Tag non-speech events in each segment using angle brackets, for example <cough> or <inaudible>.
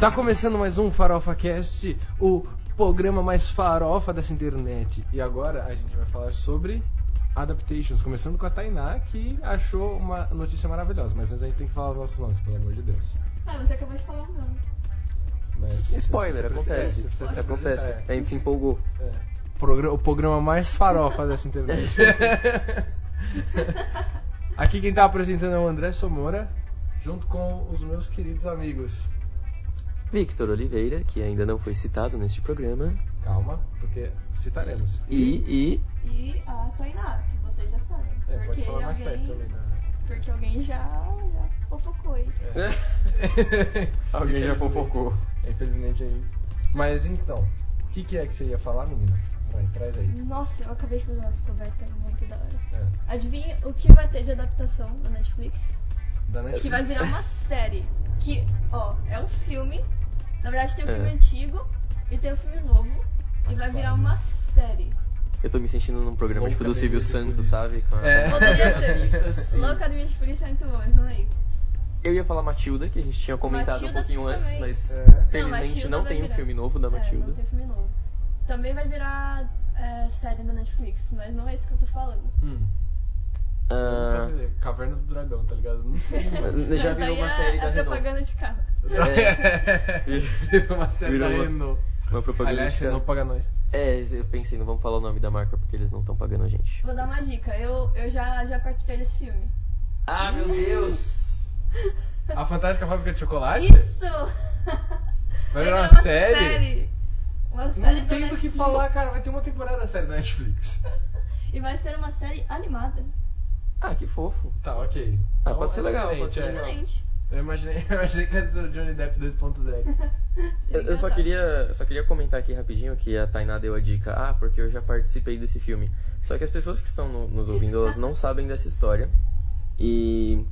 Tá começando mais um Farofa Cast, o programa mais farofa dessa internet. E agora a gente vai falar sobre adaptations, começando com a Tainá, que achou uma notícia maravilhosa. Mas antes a gente tem que falar os nossos nomes, pelo amor de Deus. Ah, você acabou de falar o nome. Mas Spoiler, você precisa- acontece. é, você precisa se acontece. apresentar, A gente se empolgou. é. É. Progra- o programa mais farofa dessa internet. <laughs> Aqui quem tá apresentando é o André Somora, junto com os meus queridos amigos. Victor Oliveira, que ainda não foi citado neste programa. Calma, porque citaremos. E, e E a Tainá, que vocês já sabem. É, porque pode falar mais alguém, perto também. Porque alguém já, já fofocou aí. É. <laughs> Alguém já fofocou. Infelizmente aí. Mas então, o que, que é que você ia falar, menina? Vai, traz aí. Nossa, eu acabei de fazer uma descoberta muito da hora. É. Adivinha o que vai ter de adaptação da Netflix? Da Netflix. Que vai virar uma <laughs> série. Que, ó, é um filme. Na verdade tem um É. filme antigo e tem um filme novo. E vai virar uma série. eu tô me sentindo num programa tipo do Academia Silvio Santos, Polícia. sabe? Com a- É. Poderia. Loucademia <laughs> de Polícia é muito bom, mas não é isso. Eu ia falar Matilda, que a gente tinha comentado Matilda um pouquinho antes, também. mas É. Não, felizmente Matilda não vai tem um virar. filme novo da É, Matilda. não tem filme novo. Também vai virar é, série da Netflix, mas não é isso que eu tô falando. Hum. Não Ah. Caverna do Dragão, tá ligado? Não sei, <laughs> mano. já virou uma é, série da é Renault. propaganda de carro. É, <laughs> Virou uma série Virou da uma- Renault. uma propaganda Aliás, de Renault paga nós. É, eu pensei, não vamos falar o nome da marca porque eles não estão pagando a gente. Vou dar uma dica, eu, eu já, já participei desse filme. Ah, meu Deus! A Fantástica Fábrica de Chocolate? Isso! Vai virar uma uma série? série. Uma série Não da tem do que falar, cara. Vai ter uma temporada da série da Netflix. E vai ser uma série animada. Ah, que fofo. Tá, ok. Ah, Então, pode ser é legal, pode ser é. legal. Eu imaginei, <laughs> eu imaginei que ia ser o Johnny Depp 2.0. <laughs> Eu, eu só queria, só queria comentar aqui rapidinho que a Tainá deu a dica, ah, porque eu já participei desse filme. Só que as pessoas que estão no- nos <laughs> ouvindo, elas não sabem dessa história. E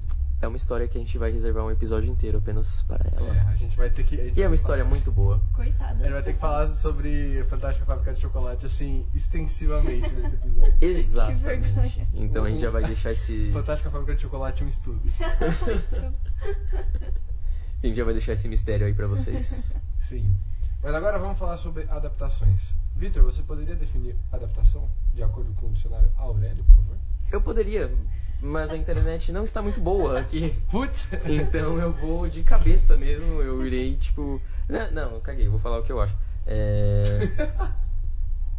é uma história que a gente vai reservar um episódio inteiro apenas para ela. É, a gente vai ter que. E é uma história falar- muito boa. Coitada. A gente vai ter que falar sobre Fantástica Fábrica de Chocolate, assim, extensivamente nesse episódio. <laughs> Exatamente. vergonha. Então a gente já vai deixar esse. Fantástica Fábrica de Chocolate um estudo. <laughs> A gente já vai deixar esse mistério aí pra vocês. <laughs> Sim. Mas agora vamos falar sobre adaptações. Vitor, você poderia definir adaptação de acordo com o dicionário Aurélio, por favor? Eu poderia, mas a internet não está muito boa aqui. <laughs> Putz! Então eu vou de cabeça mesmo, eu irei tipo. Não, não, eu caguei, vou falar o que eu acho. É. <laughs>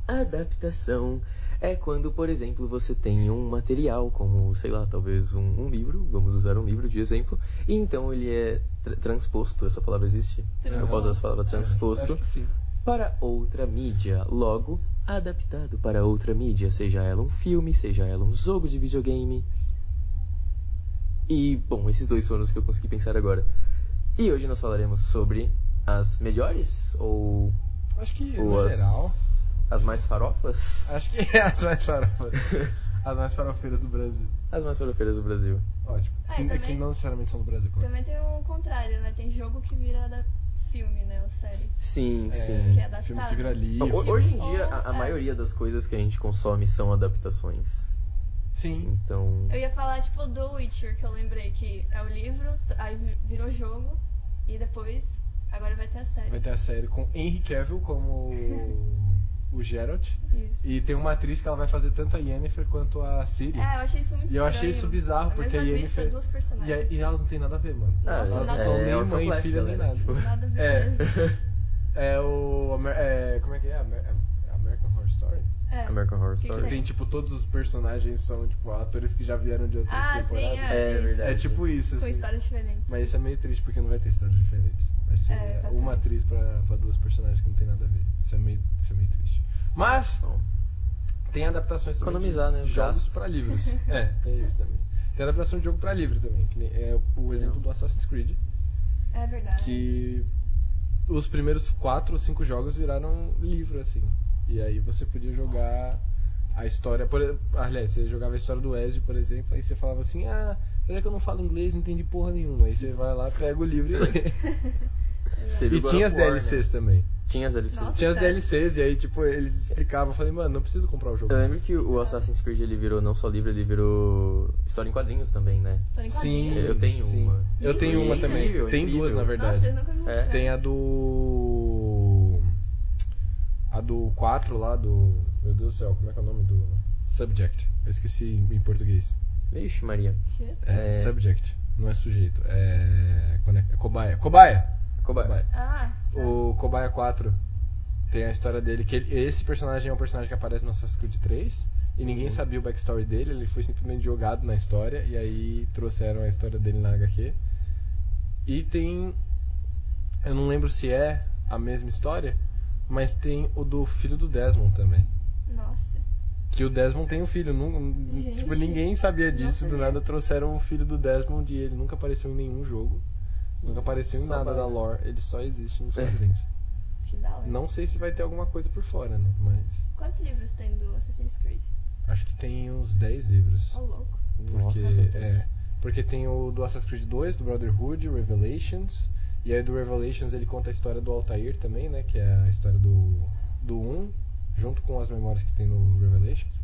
Adaptação é quando, por exemplo, você tem um material, como, sei lá, talvez um, um livro, vamos usar um livro de exemplo, e então ele é tra- transposto, essa palavra existe? Eu posso usar essa palavra transposto que sim. para outra mídia, logo adaptado para outra mídia, seja ela um filme, seja ela um jogo de videogame. E, bom, esses dois foram os que eu consegui pensar agora. E hoje nós falaremos sobre as melhores ou, Acho que, ou no as, geral, as mais farofas? acho que é as mais farofas. <laughs> As mais farofeiras do Brasil. As mais farofeiras do Brasil. Ótimo. Ah, que, também- que não necessariamente são do Brasil, claro. Também tem o contrário, né? Tem jogo que vira da filme, né? Ou série. Sim, É, sim. Que é adaptado. filme que vira livro. Ho- Hoje em dia, Ou- a, a é. maioria das coisas que a gente consome são adaptações. Sim. Então. Eu ia falar, tipo, do Witcher, que eu lembrei que é o livro, aí vi- virou jogo, e depois, agora vai ter a série. Vai ter a série com Henry Cavill como <laughs> o Geralt. Isso. E tem uma atriz que ela vai fazer tanto a Yennefer quanto a Ciri. É, eu achei isso muito E eu achei isso bizarro, A porque a Yennefer. duas E, personagens. e elas não tem nada a ver, mano. Ah, Nossa, elas não são ver. nem Orphan mãe e filha nem galera. nada. Nada a ver É. mesmo. <laughs> É o. Amer- é, como é que é? É. American Horror Que que Que Story. tem, tipo, todos os personagens são, tipo, atores que já vieram de outras Ah, sim, temporadas. é. É isso. verdade. É tipo isso, Com assim. histórias diferentes. Mas isso é meio triste porque não vai ter histórias diferentes. Vai ser É, tá uma triste. atriz pra, pra duas personagens que não tem nada a ver. Isso é meio, isso é meio triste. Mas Bom, tem adaptações também Economizar, de né, os jogos gastos. pra livros. <laughs> é, tem isso também. Tem adaptação de jogo pra livro também. Que é o exemplo do Assassin's Creed. É verdade. Que os primeiros quatro ou cinco jogos viraram livro, assim. E aí você podia jogar a história. Por, aliás, você jogava a história do Ezio, por exemplo, aí você falava assim, ah, mas é que eu não falo inglês, não entendi porra nenhuma. Aí você vai lá, pega o livro e lê. <laughs> Teve E tinha as War, DLCs também. Tinha as DLCs. Nossa. Tinha as sério? DLCs e aí, tipo, eles explicavam. Eu falei, mano, não preciso comprar o jogo. Eu lembro que o Assassin's Creed ele virou não só livro, ele virou história em quadrinhos também, né? História em Sim, quadrinhos? Eu tenho sim. uma. Eu tenho uma Mentira. também. Incrível, Tem incrível. duas, na verdade. Nossa, eu nunca vi É. Tem a do. A do 4 lá, do. Meu Deus do céu, como é que é o nome do. Subject. Eu esqueci em português. Vixe, Maria. É, É. subject, não é sujeito. É. Quando é, é cobaia. Cobaia! Cobaia. Ah, tá. O Cobaia 4 tem a história dele, que ele- esse personagem é um personagem que aparece no Assassin's Creed 3 e ninguém Uhum. sabia o backstory dele, ele foi simplesmente jogado na história e aí trouxeram a história dele na HQ. E tem. Eu não lembro se é a mesma história, mas tem o do filho do Desmond também. Nossa. Que o Desmond tem um filho. nun- Gente, tipo, ninguém sabia não disso. Do sabia. nada trouxeram o filho do Desmond e ele nunca apareceu em nenhum jogo. Nunca apareceu em Só nada vai. da lore. Ele só existe nos quadrinhos. Que da hora. Não sei se vai ter alguma coisa por fora, né? Mas Quantos livros tem do Assassin's Creed? acho que tem uns 10 livros. Ô, louco. Porque, Nossa. é, porque tem o do Assassin's Creed 2, do Brotherhood, Revelations. E aí do Revelations ele conta a história do Altair também, né? Que é a história do, do 1, junto com as memórias que tem no Revelations.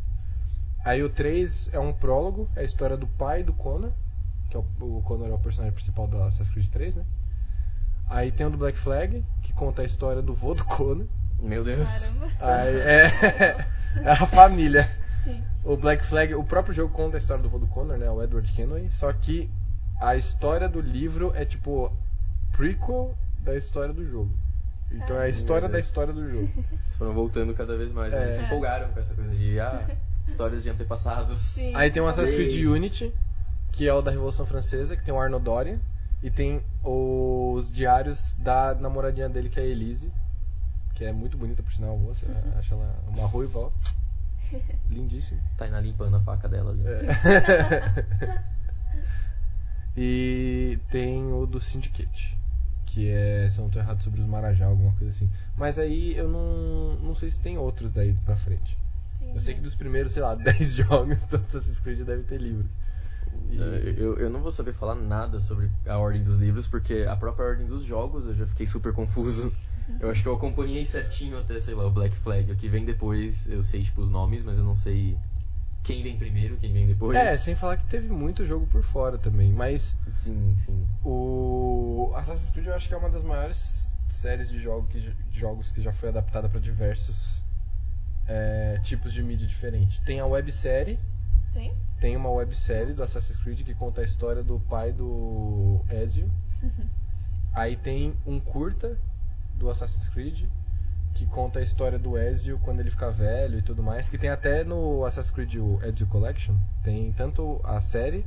Aí o 3 é um prólogo, é a história do pai do Connor, que é o, o Connor é o personagem principal do Assassin's Creed 3, né? Aí tem o do Black Flag, que conta a história do vô do Connor. Meu Deus. Caramba. Aí, é, <laughs> é a família. Sim. O Black Flag, o próprio jogo conta a história do vô do Connor, né? O Edward Kenway. Só que a história do livro é tipo prequel da história do jogo. Então é a Ai, história da história do jogo. <laughs> Eles foram voltando cada vez mais. né? Eles É. se empolgaram com essa coisa de ah, <laughs> histórias de antepassados. Sim. Aí tem o Assassin's Creed. Unity, que é o da Revolução Francesa, que tem o Arnaud Doria. E tem os diários da namoradinha dele, que é a Elise. Que é muito bonita, por sinal, a moça. <laughs> Acho ela uma ruiva, ó. Lindíssima. Tá indo limpando a faca dela ali. É. e tem o do Syndicate. Que é, se eu não tô errado, sobre os Marajá, alguma coisa assim. Mas aí eu não, não sei se tem outros daí pra frente. Eu sei que dos primeiros, sei lá, <laughs> 10 jogos <laughs> do Assassin's Creed deve ter livro. E- É, Eu, eu não vou saber falar nada sobre a ordem dos livros, porque a própria ordem dos jogos eu já fiquei super confuso. Eu acho que eu acompanhei certinho até, sei lá, o Black Flag. O que vem depois, eu sei, tipo, os nomes, mas eu não sei quem vem primeiro, quem vem depois. É, sem falar que teve muito jogo por fora também. Mas Sim, sim. o Assassin's Creed eu acho que é uma das maiores séries de, jogo que, de jogos que já foi adaptada para diversos é, tipos de mídia diferente. Tem a websérie, Tem? tem uma websérie do Assassin's Creed que conta a história do pai do Ezio. Aí tem um curta do Assassin's Creed que conta a história do Ezio quando ele fica velho e tudo mais, que tem até no Assassin's Creed o Ezio Collection, tem tanto a série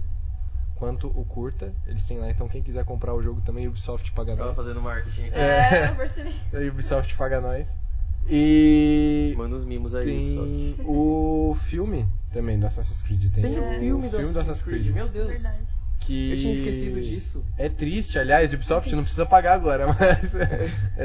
quanto o curta, eles têm lá, então quem quiser comprar o jogo também, Ubisoft paga Tava nós. fazendo marketing aqui. É, eu percebi. <laughs> Ubisoft paga nós. E Manda uns mimos aí, tem o filme também do Assassin's Creed, tem, Tem o o filme do Assassin's Creed, meu Deus. Verdade. Que Eu tinha esquecido disso. É triste, aliás, Ubisoft não precisa pagar agora, <laughs> mas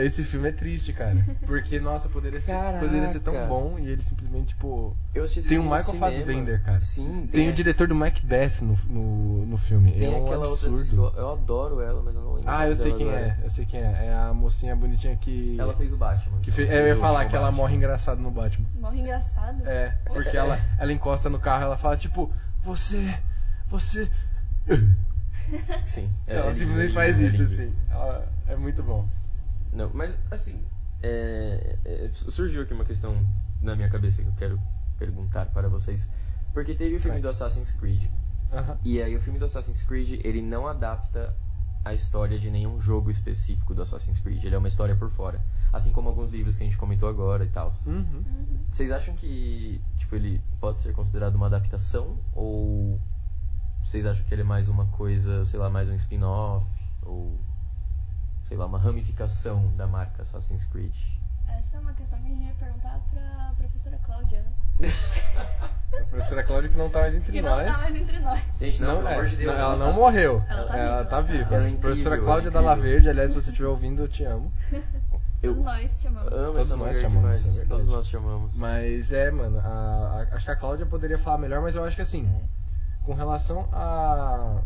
esse filme é triste, cara. Porque, nossa, poderia ser, Caraca. poderia ser tão bom e ele simplesmente, tipo. Eu assisti Tem o Michael cinema. Fassbender, cara. Sim, Tem é. o diretor do Macbeth no, no, no filme. Tem é um aquela outra absurdo. eu, eu adoro ela, mas eu não lembro. Ah, eu sei quem agora. é, eu sei quem é. É a mocinha bonitinha que. Ela fez o Batman. que fez, Ela eu fez ia falar que ela Batman. morre engraçado no Batman. Morre engraçado. É, porque ela, ela encosta no carro e ela fala, tipo, você. Você. <laughs> Sim. é- ela é lindo, simplesmente é faz é isso, assim. Ela- é muito bom. Não, mas assim, é, é, surgiu aqui uma questão na minha cabeça que eu quero perguntar para vocês. Porque teve o filme Traz. do Assassin's Creed, Aham. e aí o filme do Assassin's Creed, ele não adapta a história de nenhum jogo específico do Assassin's Creed, ele é uma história por fora. Assim como alguns livros que a gente comentou agora e tal. Uhum. Uhum. Vocês acham que, tipo, ele pode ser considerado uma adaptação? Ou vocês acham que ele é mais uma coisa, sei lá, mais um spin-off? Ou, sei lá, uma ramificação da marca Assassin's Creed? Essa é uma questão que a gente devia perguntar pra professora Cláudia, né? <laughs> A professora Cláudia que não tá mais entre Que não nós. tá mais entre nós. Gente, não, pelo é, amor de Deus. não, ela não não morreu. Ela tá ela viva, tá ela viva. Ela é incrível, professora ela é Cláudia Dalla incrível. Verde, aliás, se você estiver ouvindo, eu te amo. Eu Todos nós te amamos. amo Todos nós chamamos, demais. é. Todos nós chamamos. Mas é, mano, a- a- acho que a Cláudia poderia falar melhor, mas eu acho que assim, É. com relação a.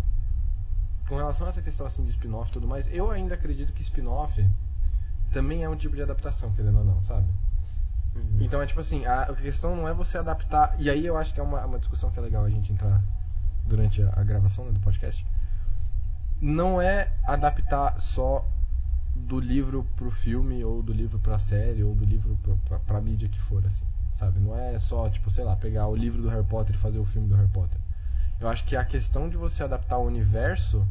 Com relação a essa questão assim de spin-off e tudo mais, eu ainda acredito que spin-off também é um tipo de adaptação, querendo ou não, sabe? Uhum. Então é tipo assim, a, questão não é você adaptar. E aí eu acho que é uma, uma discussão que é legal a gente entrar durante a, a gravação né, do podcast. Não é adaptar só do livro pro filme, ou do livro pra série, ou do livro pra, pra, pra mídia que for, assim. Sabe? Não é só, tipo, sei lá, pegar o livro do Harry Potter e fazer o filme do Harry Potter. Eu acho que a questão de você adaptar o universo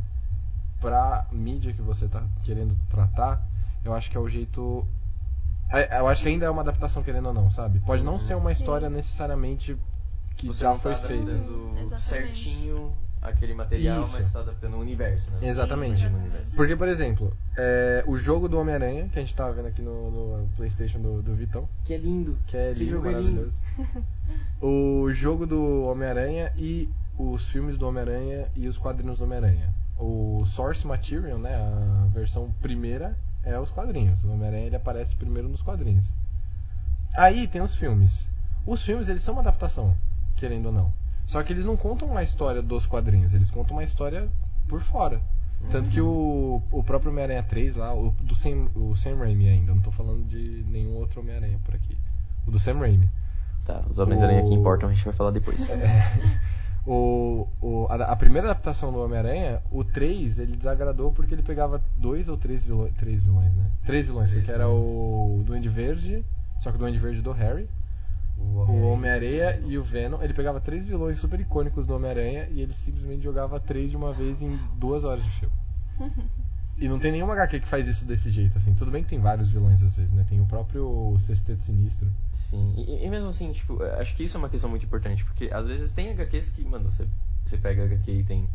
pra mídia que você tá querendo tratar, eu acho que é o jeito. é- Eu acho que ainda é uma adaptação, querendo ou não, sabe? Pode não ser uma Sim. história necessariamente que Você já não foi tá feita. adaptando Uhum, exatamente. certinho aquele material, Isso. mas está adaptando o universo, né? Exatamente. Universo. Porque, por exemplo, é, o jogo do Homem-Aranha, que a gente tava vendo aqui no, no PlayStation do, do Vitão, Que é lindo. que é Esse lindo, jogo é maravilhoso. <laughs> o jogo do Homem-Aranha e os filmes do Homem-Aranha e os quadrinhos do Homem-Aranha. O source material, né, a versão primeira é os quadrinhos. O Homem-Aranha ele aparece primeiro nos quadrinhos. Aí tem os filmes. Os filmes eles são uma adaptação, querendo ou não. Só que eles não contam uma história dos quadrinhos, eles contam uma história por fora. Tanto que o, o próprio Homem-Aranha 3 lá, o do Sam, o Sam Raimi ainda, não tô falando de nenhum outro Homem-Aranha por aqui. O do Sam Raimi. Tá, os Homens-Aranha que O- importam a gente vai falar depois. <laughs> O, o- a, a primeira adaptação do Homem-Aranha, o 3, ele desagradou porque ele pegava dois ou três vilões, três vilões, né? Três vilões, Três porque era vilões. o Duende Verde, só que o Duende Verde do Harry, o Homem-Areia e o Venom. Ele pegava três vilões super icônicos do Homem-Aranha e ele simplesmente jogava três de uma vez em duas horas de filme. <laughs> E não tem nenhuma HQ que faz isso desse jeito, assim. Tudo bem que tem vários vilões às vezes, né? Tem o próprio Sexteto Sinistro. Sim, e, e mesmo assim, tipo, acho que isso é uma questão muito importante, porque às vezes tem HQs que, mano, você, você pega HQ e tem,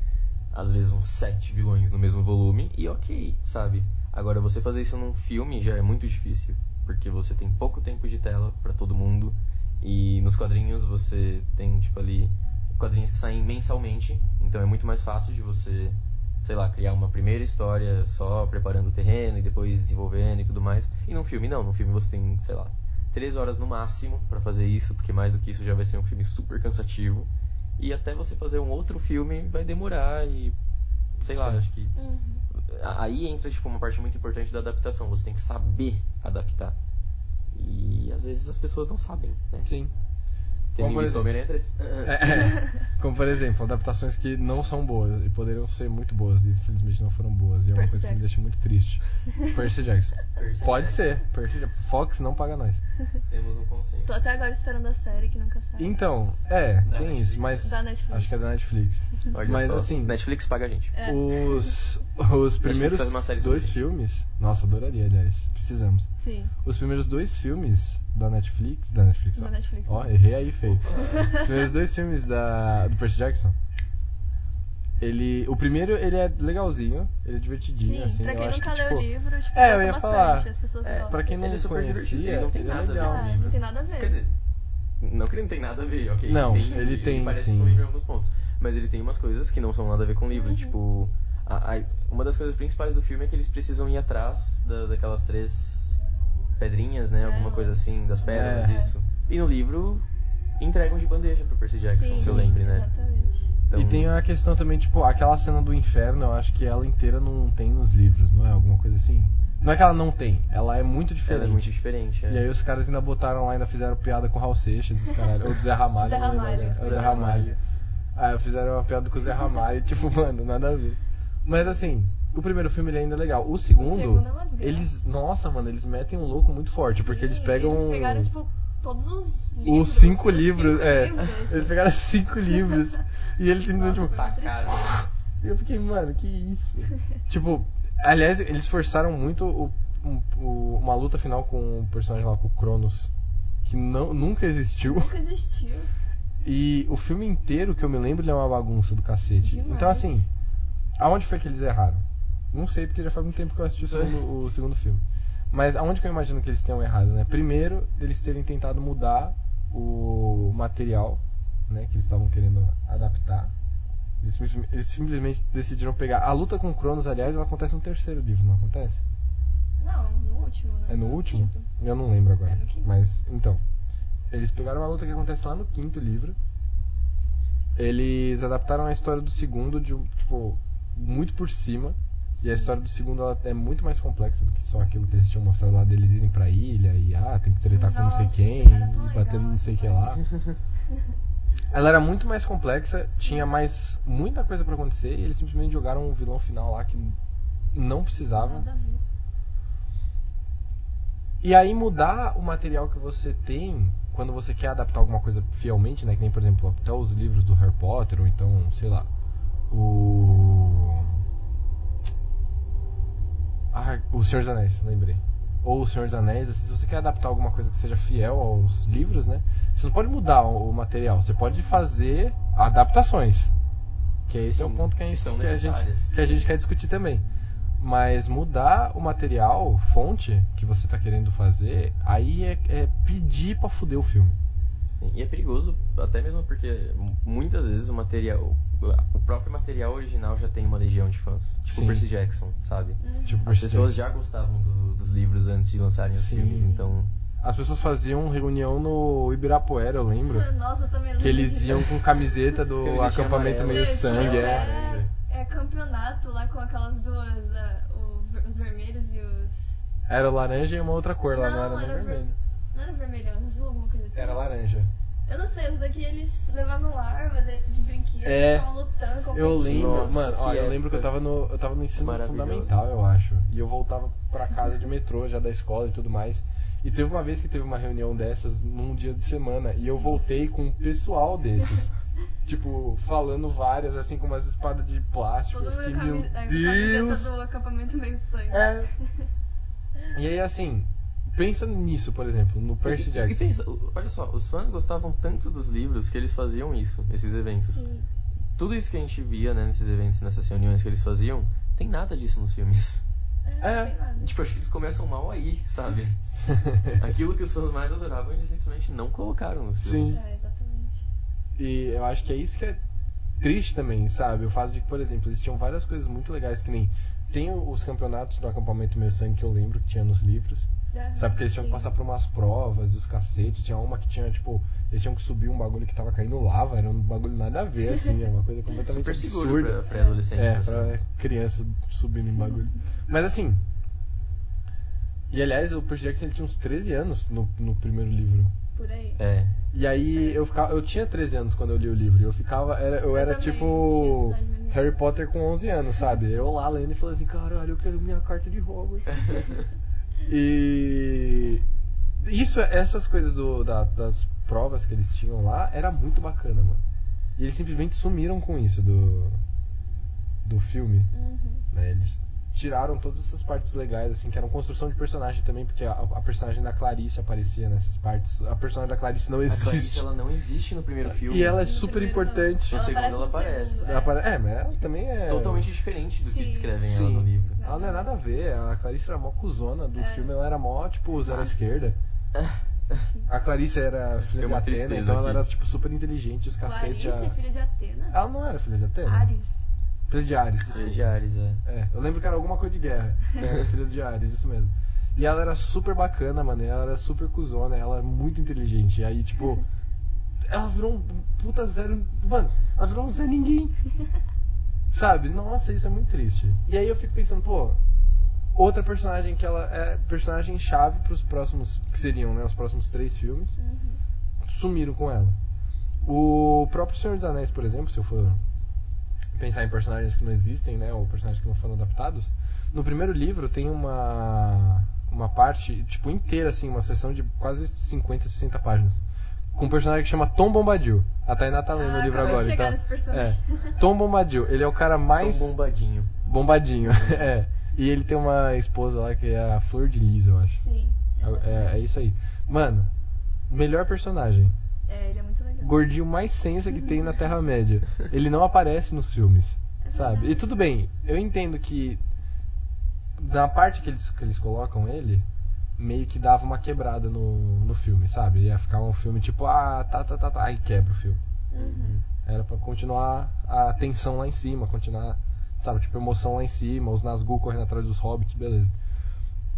às vezes, uns sete vilões no mesmo volume, e ok, sabe? Agora, você fazer isso num filme já é muito difícil, porque você tem pouco tempo de tela pra todo mundo, e nos quadrinhos você tem, tipo, ali, quadrinhos que saem mensalmente, então é muito mais fácil de você, sei lá, criar uma primeira história só preparando o terreno e depois desenvolvendo e tudo mais. E num filme não, num filme você tem, sei lá, três horas no máximo pra fazer isso, porque mais do que isso já vai ser um filme super cansativo. E até você fazer um outro filme vai demorar e sei lá, Sim. acho que Uhum. aí entra tipo uma parte muito importante da adaptação, você tem que saber adaptar. E às vezes as pessoas não sabem, né? Sim. Tem Como por visto exemplo? Homem-Aranha 3. É, <laughs> como por exemplo, adaptações que não são boas e poderiam ser muito boas e infelizmente não foram boas. E é uma Percy coisa que me Jackson. deixa muito triste. <laughs> Percy Jackson. Percy Pode Jackson. ser. Percy Jackson. Fox não paga nós. <laughs> Temos um consenso. Tô até agora esperando a série que nunca sai. Então, é, Da tem Netflix. isso, mas Da Netflix. acho que é da Netflix. Olha mas só, assim, Netflix paga a gente. É. os os primeiros faz uma série sobre dois isso. filmes, nossa, adoraria, aliás, precisamos. Sim, Os primeiros dois filmes da Netflix, da Netflix, da ó. Netflix. Ó, errei aí, feio. <laughs> Os primeiros dois filmes da, do Percy Jackson. Ele. O primeiro, ele é legalzinho, ele é divertidinho, Sim, assim. pra eu quem acho nunca que, leu tipo, o livro, tipo, É, eu ia bastante, falar. as pessoas É. Pra quem não Ele é super conhecia, divertido, ele não tem ele é nada a ver legal. com o Ah, livro. não tem nada a ver. Quer dizer, não que ele não tem nada a ver, ok? Não, ele tem, ele tem, parece sim. com o livro em alguns pontos. Mas ele tem umas coisas que não são nada a ver com o livro. Uhum. Tipo, a- a- uma das coisas principais do filme é que eles precisam ir atrás da- daquelas três pedrinhas, né? Alguma É. coisa assim, das pérolas, É. isso. E no livro entregam de bandeja pro Percy Jackson, Sim, se eu lembre, né? Exatamente. Então, E tem a questão também, tipo, aquela cena do inferno, eu acho que ela inteira não tem nos livros, não é? Alguma coisa assim? Não é que ela não tem, ela é muito diferente. ela é muito diferente. é. E aí os caras ainda botaram lá, ainda fizeram piada com o Raul Seixas, os caralho. Ou do Zé Ramalho. Zé Ramalho. É o Zé Ramalho. Ah, fizeram uma piada com o Zé Ramalho, <laughs> tipo, mano, nada a ver. Mas assim, o primeiro filme ele ainda é legal. O segundo, segundo é eles. Nossa, mano, eles metem um louco muito forte, porque eles Sim, pegam. Eles pegaram, tipo, todos os livros. os cinco os livros, cinco é. livros. Eles pegaram cinco <laughs> livros. E eles simplesmente, tipo, e eu fiquei, mano, que isso? tipo, aliás, eles forçaram muito o, o- uma luta final com o personagem lá, com o Cronos. Que não, nunca existiu. Nunca existiu. <laughs> E o filme inteiro, que eu me lembro, ele é uma bagunça do cacete. Demais. Então, assim, aonde foi que eles erraram? Não sei, porque já faz muito tempo que eu assisti o segundo, o segundo filme. Mas aonde que eu imagino que eles tenham errado, né? Primeiro, eles terem tentado mudar o material, né? Que eles estavam querendo adaptar. Eles, eles simplesmente decidiram pegar. A luta com o Cronos, aliás, ela acontece no terceiro livro, não acontece? Não, no último, né? É no último? quinto. Eu não lembro agora. É no quinto. Mas, então. Eles pegaram uma luta que acontece lá no quinto livro. Eles adaptaram a história do segundo de um, tipo, muito por cima. E a história do segundo ela é muito mais complexa do que só aquilo que eles tinham mostrado lá deles irem pra ilha e ah, tem que tretar com não sei Nossa, quem, e no não sei o que lá. <laughs> Ela era muito mais complexa, tinha mais muita coisa pra acontecer e eles simplesmente jogaram um vilão final lá que não precisava. E aí mudar o material que você tem quando você quer adaptar alguma coisa fielmente, né? Que nem, por exemplo, até os livros do Harry Potter, ou então, sei lá, o. Ah, o Senhor dos Anéis, lembrei. Ou o Senhor dos Anéis, assim, se você quer adaptar alguma coisa que seja fiel aos livros, né? Você não pode mudar o o material, você pode fazer adaptações. Que esse é o Sim, ponto que a, que gente, são que, a gente, que a gente quer discutir também. Mas mudar o material, fonte, que você tá querendo fazer, aí é, é pedir pra fuder o filme. Sim, E é perigoso, até mesmo porque muitas vezes o material, o próprio material original já tem uma legião de fãs. Tipo Sim. o Percy Jackson, sabe? Tipo, As Percy pessoas Jackson. já gostavam do- dos livros antes de lançarem os Sim. filmes, então. As pessoas faziam reunião no Ibirapuera, eu lembro. <laughs> Nossa, eu também lembro que eles iam com camiseta do <laughs> Camisetinha acampamento amarela. meio sangue, é. laranja. É, é campeonato lá com aquelas duas, ah, o os vermelhos e os. Era laranja e uma outra cor lá, não, Não, era era ver- vermelho. Não era vermelho, era azul, alguma coisa assim. Era laranja. Eu não sei, os aqui eles levavam arma de, de brinquedo, É. ficavam lutando, competindo. Eu lembro, Nossa, mano, ó, eu lembro que eu tava no, eu tava no ensino fundamental, eu acho. E eu voltava pra casa de metrô já da escola e tudo mais. E teve uma vez que teve uma reunião dessas num dia de semana e eu voltei com um pessoal desses. <laughs> tipo, falando várias, assim, com umas espadas de plástico. Todo Eu fiquei, com a meu camis- é, com Deus! do acampamento meio sangue. É. <laughs> E aí, assim, pensa nisso, por exemplo, no Percy E- Jackson. E pensa, olha só, os fãs gostavam tanto dos livros que eles faziam isso, esses eventos. Sim. Tudo isso que a gente via né, nesses eventos, nessas reuniões que eles faziam, tem nada disso nos filmes. É, É. não tem nada. Tipo, acho que eles começam mal aí, sabe? <laughs> Aquilo que os fãs mais adoravam, eles simplesmente não colocaram nos filmes. Sim. É, exatamente. E eu acho que é isso que é triste também, sabe? O fato de que, por exemplo, eles tinham várias coisas muito legais, que nem tem os campeonatos do acampamento Meu Sangue que eu lembro que tinha nos livros. Sabe? Porque eles tinham que sim. passar por umas provas e os cacetes. Tinha uma que tinha, tipo, eles tinham que subir um bagulho que tava caindo lava. Era um bagulho nada a ver, assim. Era uma coisa <laughs> completamente Super seguro absurda. pra, pra adolescentes. É, assim. pra criança subindo em bagulho. Mas assim. E aliás, o Percy Jackson ele tinha uns 13 anos no, no primeiro livro. Por aí. É. E aí eu ficava. Eu tinha 13 anos quando eu li o livro. Eu ficava. Era, eu, Eu era também, tipo. Harry Potter com 11 anos, sabe? <laughs> Eu lá lendo e falando assim: caralho, eu quero minha carta de Hogwarts. <laughs> e. Isso, essas coisas do, da- das provas que eles tinham lá, era muito bacana, mano. E eles simplesmente sumiram com isso do. do filme. Uhum. né? Eles tiraram todas essas partes legais, assim, que eram construção de personagem também, porque a, a personagem da Clarice aparecia nessas partes. A personagem da Clarice não A Clarice, existe. ela não existe no primeiro filme. E ela é No super não. importante. No segundo, aparece ela aparece. segundo, Ela apare- É, mas ela também é. Totalmente diferente do que Sim. descrevem ela Sim. no livro. Ela não é nada a ver. A Clarice era mó cuzona do É. filme, ela era mó, tipo, zero à Ah. esquerda. A Clarice era filha de uma Atena, então ela aqui. era, tipo, super inteligente, os cacete. Clarice, a- filha de Atena. Ela não era filha de Atena? Ares. Filha de Ares. Filha de Ares, é. É, eu lembro que era alguma coisa de guerra. <laughs> Era filha de Ares, isso mesmo. E ela era super bacana, mano. Ela era super cuzona, ela era muito inteligente. E aí, tipo. <laughs> Ela virou um puta zero. Mano, ela virou um Zé Ninguém. <laughs> Sabe? Nossa, isso é muito triste. E aí eu fico pensando, pô. Outra personagem que ela é personagem chave pros próximos. Que seriam, né? Os próximos três filmes. Uhum. Sumiram com ela. O próprio Senhor dos Anéis, por exemplo, se eu for pensar em personagens que não existem, né, ou personagens que não foram adaptados, no primeiro livro tem uma uma parte, tipo, inteira assim, uma sessão de quase 50, 60 páginas, com um personagem que chama Tom Bombadil. A Tainá tá lendo Ah, o livro de agora, então. É. Tom Bombadil, ele é o cara mais Tão bombadinho. bombadinho, <laughs> é. E ele tem uma esposa lá que é a Flor de Lis, eu acho. Sim. É, é isso aí. Mano, melhor personagem. É, ele é muito legal. gordinho mais sensa que tem na Terra-média. Ele não aparece nos filmes, É sabe? E tudo bem, eu entendo que na parte que eles, que eles colocam ele, meio que dava uma quebrada no, no filme, sabe? Ia ficar um filme tipo, ah, tá, tá, tá, tá, aí quebra o filme. Uhum. Era pra continuar a tensão lá em cima, continuar, sabe, tipo, emoção lá em cima, os Nazgûl correndo atrás dos hobbits, beleza.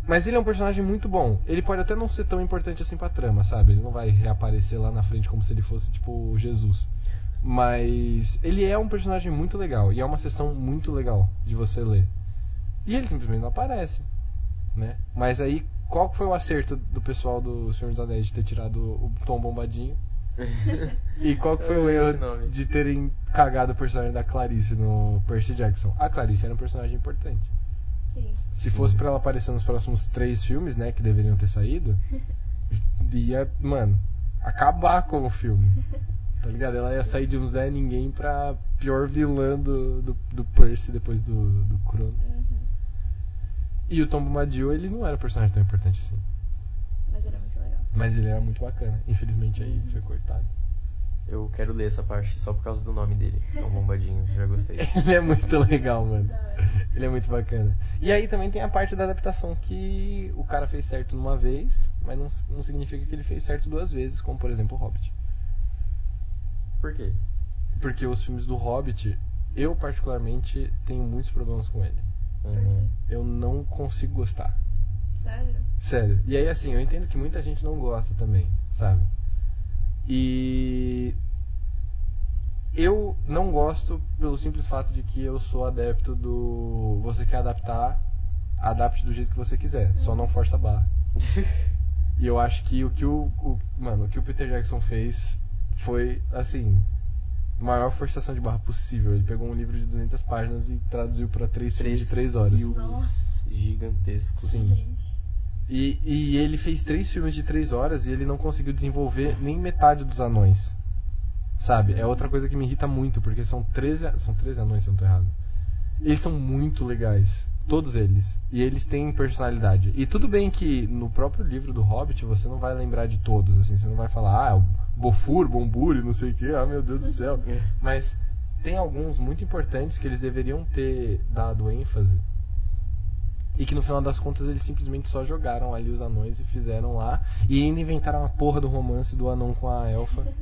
Mas ele é um personagem muito bom. Ele pode até não ser tão importante assim pra trama, sabe? Ele não vai reaparecer lá na frente como se ele fosse, tipo, Jesus. Mas ele é um personagem muito legal e é uma sessão muito legal de você ler. E ele simplesmente não aparece, né? Mas aí, qual foi o acerto do pessoal do Senhor dos Anéis de ter tirado o Tom Bombadinho? <laughs> E qual que foi o erro de terem cagado o personagem da Clarice no Percy Jackson? A Clarice era um personagem importante. Sim. Se fosse pra ela aparecer nos próximos três filmes, né, que deveriam ter saído, <laughs> ia, mano, acabar com o filme. Tá ligado? Ela ia sair de um Zé Ninguém pra pior vilã do, do, do Percy depois do, do Crono. Uhum. E o Tom Bombadil, ele não era um personagem tão importante assim. Mas era muito legal. Mas ele era muito bacana. Infelizmente aí foi cortado. Eu quero ler essa parte só por causa do nome dele. É um bombadinho, já gostei. <laughs> Ele é muito legal, mano. Ele é muito bacana. E aí também tem a parte da adaptação que o cara fez certo numa vez, mas não, não significa que ele fez certo duas vezes, como por exemplo o Hobbit. Por quê? Porque os filmes do Hobbit, eu particularmente tenho muitos problemas com ele. Uhum. Eu não consigo gostar. Sério? Sério. E aí assim, eu entendo que muita gente não gosta também, sabe? E eu não gosto pelo simples fato de que eu sou adepto do você quer adaptar, adapte do jeito que você quiser, só não força a barra. <laughs> E eu acho que o que o, o- mano, o que o Peter Jackson fez foi assim, maior forçação de barra possível. Ele pegou um livro de 200 páginas e traduziu pra três filmes de 3 horas. Nossa. gigantescos. Sim. Gente. E, e ele fez três filmes de três horas e ele não conseguiu desenvolver nem metade dos anões. Sabe? É outra coisa que me irrita muito, porque são 13, a- são 13 anões, se eu não tô errado. Eles são muito legais. Todos eles. E eles têm personalidade. E tudo bem que no próprio livro do Hobbit você não vai lembrar de todos, assim. Você não vai falar, ah, o Bofur, Bomburi, não sei o que, ah, meu Deus do céu. Mas tem alguns muito importantes que eles deveriam ter dado ênfase e que no final das contas eles simplesmente só jogaram ali os anões e fizeram lá. E ainda inventaram a porra do romance do anão com a elfa. <laughs>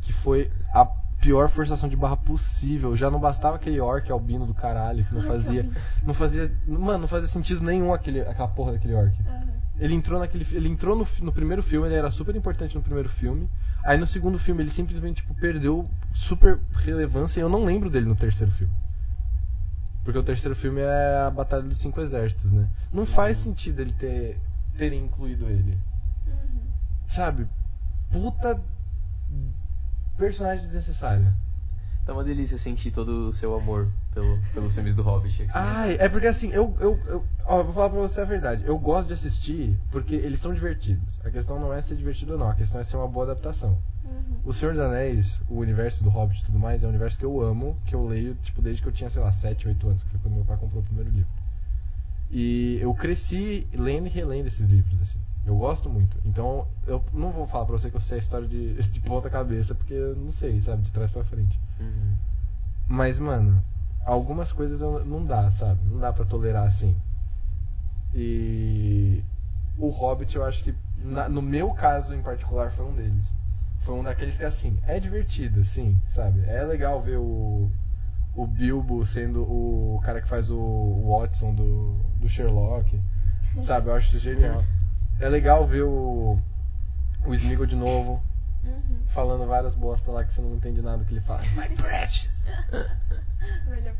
Que foi a pior forçação de barra possível. Já não bastava aquele orc albino do caralho que não fazia. Não fazia. Mano, não fazia sentido nenhum aquele, aquela porra daquele orc. Ele entrou naquele. Ele entrou no, no primeiro filme, ele era super importante no primeiro filme. Aí no segundo filme ele simplesmente tipo, perdeu super relevância e eu não lembro dele no terceiro filme. Porque o terceiro filme é a Batalha dos Cinco Exércitos, né? Não faz sentido ele ter terem incluído ele. Uhum. Sabe? Puta personagem desnecessário. Tá uma delícia sentir todo o seu amor pelo, pelos filmes do Hobbit aqui. Ai, é porque assim, eu, eu, eu ó, vou falar pra você a verdade. Eu gosto de assistir porque eles são divertidos. A questão não é ser divertido ou não, a questão é ser uma boa adaptação. Uhum. O Senhor dos Anéis, o universo do Hobbit e tudo mais, é um universo que eu amo, que eu leio, tipo, desde que eu tinha, sei lá, 7, 8 anos, que foi quando meu pai comprou o primeiro livro. E eu cresci lendo e relendo esses livros, assim. Eu gosto muito. Então, eu não vou falar pra você que eu sei a história de, <laughs> de ponta cabeça, porque eu não sei, sabe, de trás pra frente. Uhum. Mas, mano, algumas coisas eu- não dá, sabe? Não dá pra tolerar assim. E o Hobbit, eu acho que, na- no meu caso em particular, foi um deles. Foi um daqueles que, assim, é divertido, sim, sabe? É legal ver o, o Bilbo sendo o cara que faz o, Watson do, do Sherlock, sabe? Eu acho isso genial. É legal ver o, o Smeagol de novo, Uhum. falando várias bosta lá que você não entende nada que ele fala. My precious! <laughs>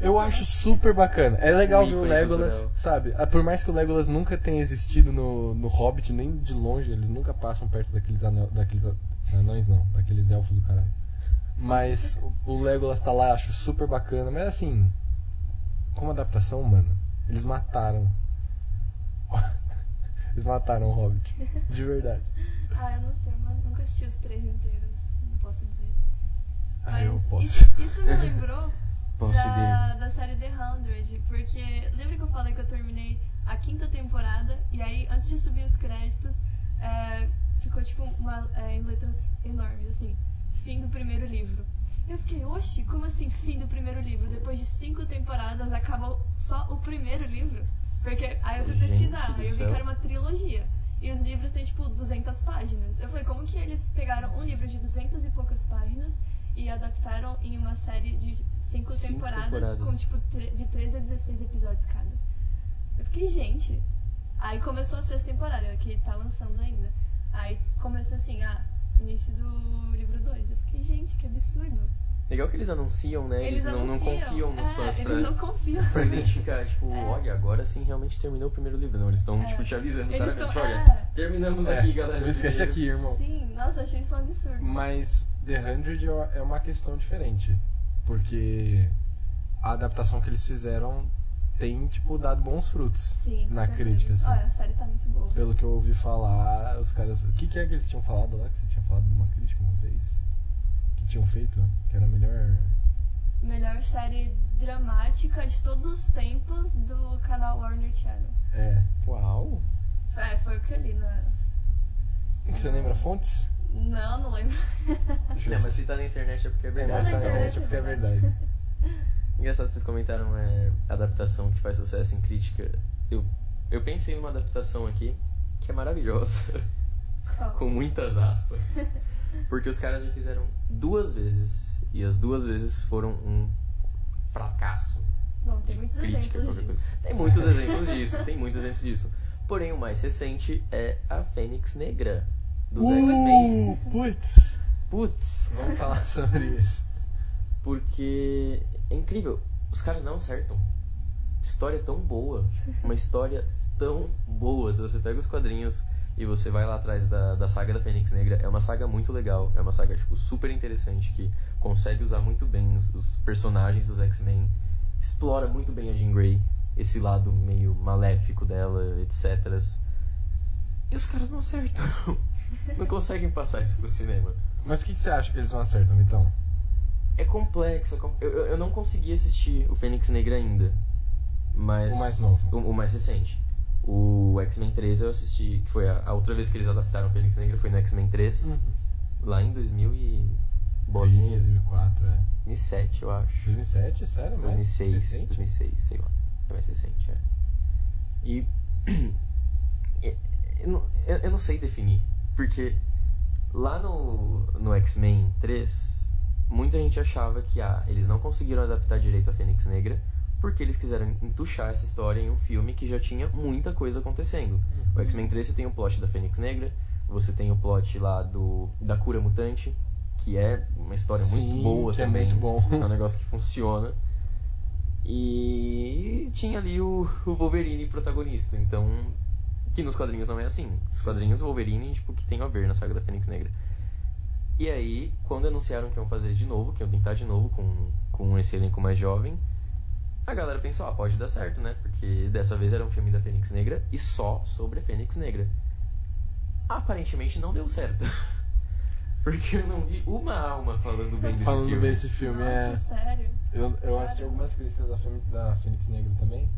Eu acho super bacana. É legal Um ver o Legolas, cultural. sabe? Ah, Por mais que o Legolas nunca tenha existido no, no Hobbit, nem de longe, eles nunca passam perto daqueles, anel, daqueles anões, não, daqueles elfos do caralho. Mas o, o Legolas tá lá, acho super bacana. Mas assim, como adaptação, mano, eles mataram. <laughs> eles mataram o Hobbit. De verdade. <laughs> Ah, eu não sei, eu nu- nunca assisti os três inteiros, não posso dizer. Ah, eu Mas posso. Isso, isso me lembrou <laughs> da, da série The Hundred, porque lembra que eu falei que eu terminei a quinta temporada e aí antes de subir os créditos é, ficou tipo uma, é, em letras enormes assim, fim do primeiro livro. Eu fiquei, oxe, como assim fim do primeiro livro? Depois de cinco temporadas acabou só o primeiro livro? Porque aí eu fui Gente pesquisar, aí eu vi céu. que era uma trilogia. E os livros têm tipo 200 páginas. Eu falei, como que eles pegaram um livro de 200 e poucas páginas e adaptaram em uma série de cinco, Cinco temporadas, temporadas. com tipo de 13 a 16 episódios cada? Eu fiquei, gente. Aí começou a sexta temporada, que tá lançando ainda. Aí começou assim, ah, início do livro 2. Eu fiquei, gente, que absurdo. Legal que eles anunciam, né? Eles, não, não anunciam. confiam nos é, fãs Eles pra, não confiam. pra identificar, tipo, É. olha, agora sim realmente terminou o primeiro livro. Não, eles estão, É. tipo, te avisando Eles claramente, tão- olha, é. terminamos É, aqui, galera. Não esquece aqui, irmão. Sim, nossa, achei isso um absurdo. Mas The Hundred é uma questão diferente. Porque a adaptação que eles fizeram tem, tipo, dado bons frutos Sim, na certeza. crítica, assim. Olha, a série tá muito boa. Pelo que eu ouvi falar, os caras. O que, que é que eles tinham falado lá? Que você tinha falado numa crítica uma vez? Que tinham feito? Que era a melhor. Melhor série dramática de todos os tempos do canal Warner Channel. É. Uau! É, foi o que eu li na. Você lembra fontes? Não, não lembro. <laughs> Não, mas se tá na internet é porque é É, verdade. mas na tá então. internet é porque é verdade. Engraçado que vocês comentaram é, adaptação que faz sucesso em crítica. Eu, eu pensei numa adaptação aqui que é maravilhosa, com muitas aspas. Porque os caras já fizeram duas vezes e as duas vezes foram um fracasso. Bom, tem muitos crítica, exemplos disso. coisa. Tem muitos exemplos disso, tem muitos exemplos disso. Porém, o mais recente é a Fênix Negra dos X-Men. Uh, putz! Putz, Vamos falar <laughs> sobre isso. porque é incrível. Os caras não acertam. História tão boa. Uma história tão boa. Se você pega os quadrinhos e você vai lá atrás da, da saga da Fênix Negra, é uma saga muito legal. É uma saga tipo, super interessante que consegue usar muito bem os, os personagens dos X-Men. Explora muito bem a Jean Grey. Esse lado meio maléfico dela, etc. E os caras não acertam. <laughs> Não conseguem passar isso pro cinema. Mas por que, que você acha que eles não acertam, então? É complexo. é com- Eu, eu- não consegui assistir o Fênix Negra ainda. Mas. O mais novo. O, o mais recente. O X-Men 3 eu assisti, que foi a, a outra vez que eles adaptaram o Fênix Negra foi no X-Men 3, lá em 2000 e. bolinha. 2004, é. 2007, eu acho. 2007? Sério? Mais 2006, recente? 2006, sei lá. É mais recente, é. E. <clears throat> eu, não, eu- eu não sei definir. Porque lá no, no X-Men 3, muita gente achava que ah, eles não conseguiram adaptar direito a Fênix Negra porque eles quiseram entuchar essa história em um filme que já tinha muita coisa acontecendo. O X-Men 3 você tem o plot da Fênix Negra, você tem o plot lá do da cura mutante, que é uma história Sim, muito boa que é também. muito bom. É um negócio que funciona. E tinha ali o, o Wolverine protagonista, então que nos quadrinhos não é assim. Os quadrinhos o Wolverine tipo que tem a ver na saga da Fênix Negra. E aí, quando anunciaram que iam fazer de novo, que iam tentar de novo com, com esse elenco mais jovem, a galera pensou, ah, pode dar certo, né? Porque dessa vez era um filme da Fênix Negra e só sobre a Fênix Negra. Aparentemente não deu certo. <laughs> Porque eu não vi uma alma falando bem desse Falando filme. bem desse filme, Nossa, é. sério? Eu, eu assisti algumas críticas da, Fênix- da Fênix Negra também.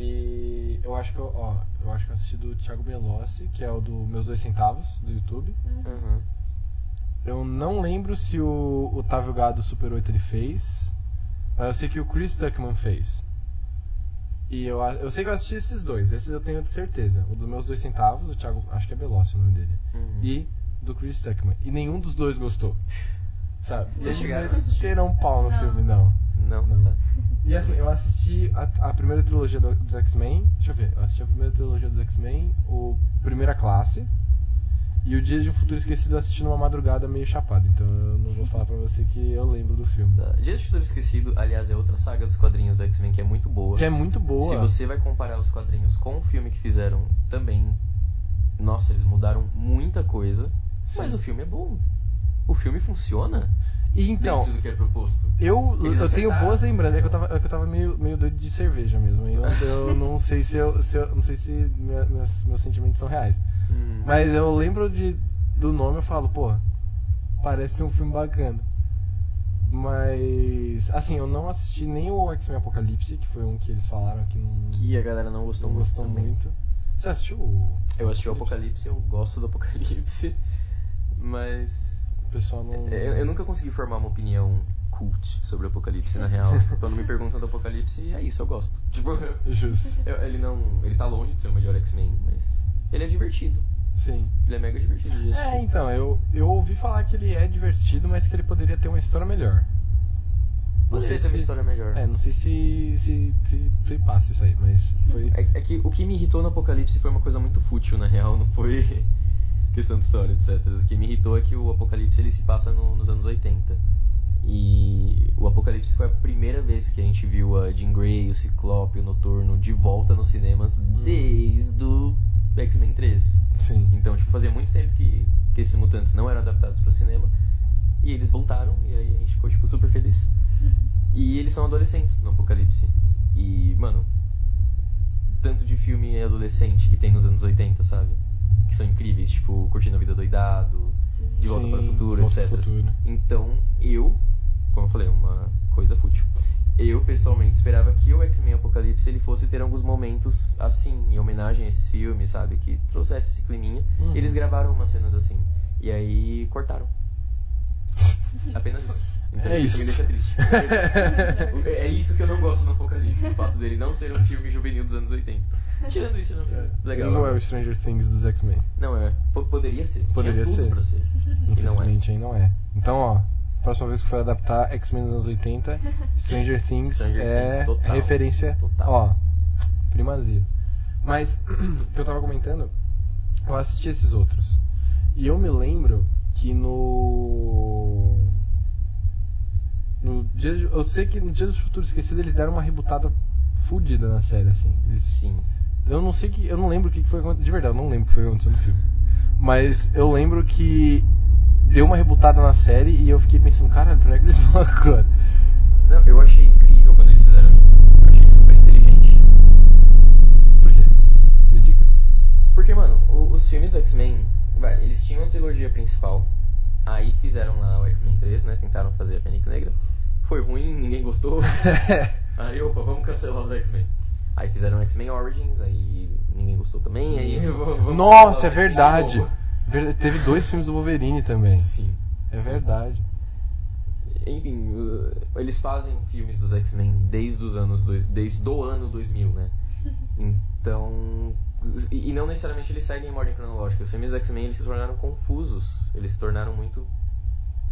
E eu acho que eu, ó, eu acho que eu assisti do Thiago Belossi, que é o do Meus Dois Centavos, do YouTube. Uhum. Eu não lembro se o Otávio Gado Super 8 ele fez, mas eu sei que o Chris Tuckman fez. E eu, eu sei que eu assisti esses dois, esses eu tenho de certeza. O dos Meus Dois Centavos, o Thiago, acho que é Belossi o nome dele. Uhum. E do Chris Tuckman. E nenhum dos dois gostou. Sabe? Vocês chegaram a um pau no Não. filme, não. Não, Não. E assim, eu assisti a, a primeira trilogia do- dos X-Men. Deixa eu ver, eu assisti a primeira trilogia dos X-Men, o Primeira Classe. E o Dia de um Futuro Esquecido eu assisti numa madrugada meio chapado. Então eu não vou falar pra você que eu lembro do filme. Tá. Dias de Futuro Esquecido, aliás, é outra saga dos quadrinhos do X-Men que é muito boa. Que é muito boa. Se você vai comparar os quadrinhos com o filme que fizeram também, nossa, eles mudaram muita coisa, mas Sim. o filme é bom. O filme funciona E então, é eu, Eles eu tenho boas lembranças. É que eu tava, é que eu tava meio, meio doido de cerveja mesmo. Eu, eu <laughs> não sei se eu, se eu- não sei se minha- meus, meus sentimentos são reais. Hum. Mas eu lembro de, do nome eu falo, pô, parece um filme bacana. Mas, assim, eu não assisti nem o X-Men Apocalipse, que foi um que eles falaram que não, Que a galera não gostou não muito. gostou também. muito. Você assistiu o Eu assisti o Apocalipse, eu gosto do Apocalipse, <laughs> mas O pessoal não. eu, eu nunca consegui formar uma opinião cult sobre o Apocalipse, na real. <laughs> Quando me perguntam do Apocalipse, é isso, eu gosto. <laughs> Tipo, Justo. eu- ele não. Ele tá longe de ser o melhor X-Men, mas ele é divertido. Sim. Ele é mega divertido de assistir. É, então, eu, eu ouvi falar que ele é divertido, mas que ele poderia ter uma história melhor. Não sei ter uma se- história melhor. É, não sei se, se, se, se passa isso aí, mas foi. É, é que o que me irritou no Apocalipse foi uma coisa muito fútil, na real, não foi questão de história, etc. O que me irritou é que o Apocalipse ele se passa no- nos anos 80. E o Apocalipse foi a primeira vez que a gente viu a Jean Grey, o Ciclope, o Noturno de volta nos cinemas desde o X-Men 3. Sim. Então, tipo, fazia muito tempo que, que esses mutantes não eram adaptados para o cinema. E eles voltaram, e aí a gente ficou, tipo, super feliz. <laughs> E eles são adolescentes no Apocalipse. E, mano, tanto de filme adolescente que tem nos anos 80, sabe? Que são incríveis, tipo, Curtindo a Vida Doidado, Sim. De Volta Sim, para o Futuro, etc. Futuro. Então, eu, como eu falei, uma coisa fútil. Eu, pessoalmente, esperava que o X-Men Apocalipse ele fosse ter alguns momentos assim, em homenagem a esses filmes, sabe? Que trouxesse esse climinha. Uhum. E eles gravaram umas cenas assim. E aí cortaram. <laughs> Apenas isso. Então É isso, isso. me deixa triste. <laughs> é isso que eu não gosto no Apocalipse, o fato dele não ser um filme juvenil dos anos 80. <laughs> Tirando isso, é um filme legal. Ele não é né? o Stranger Things dos X-Men. Não é. P- poderia ser. Poderia Tinha ser. pra ser. E não é. Infelizmente aí não é. Então, ó, próxima vez que for adaptar X-Men dos anos 80, <laughs> Stranger Things Stranger é Things, total. referência, Total. ó, primazia. Mas, <clears throat> que eu tava comentando, eu assisti esses outros. E eu me lembro que no. No dia, de- eu sei que no Dia do Futuro Esquecido eles deram uma rebutada fudida na série, assim. Eles Sim. Eu não sei que. Eu não lembro o que foi acontecendo. De verdade, eu não lembro o que foi acontecendo no filme. Mas eu lembro que deu uma rebutada na série e eu fiquei pensando, caralho, pra onde é que eles <laughs> vão agora? Não, eu achei incrível quando eles fizeram isso. Eu achei super inteligente. Por quê? Me diga. Porque, mano, os filmes do X-Men, eles tinham a trilogia principal. Aí fizeram lá o X-Men 3, né? Tentaram fazer a Fênix Negra. Foi ruim, ninguém gostou. <laughs> aí, opa, vamos cancelar os X-Men. Aí fizeram X-Men Origins, aí ninguém gostou também. Aí, <laughs> Nossa, é verdade. Ver- Teve dois filmes do Wolverine também. Sim. É verdade. Enfim, uh, eles fazem filmes dos X-Men desde os anos dois, desde o ano 2000, né? <laughs> Então, e, e não necessariamente eles seguem em ordem cronológica. Os filmes dos X-Men eles se tornaram confusos, eles se tornaram muito,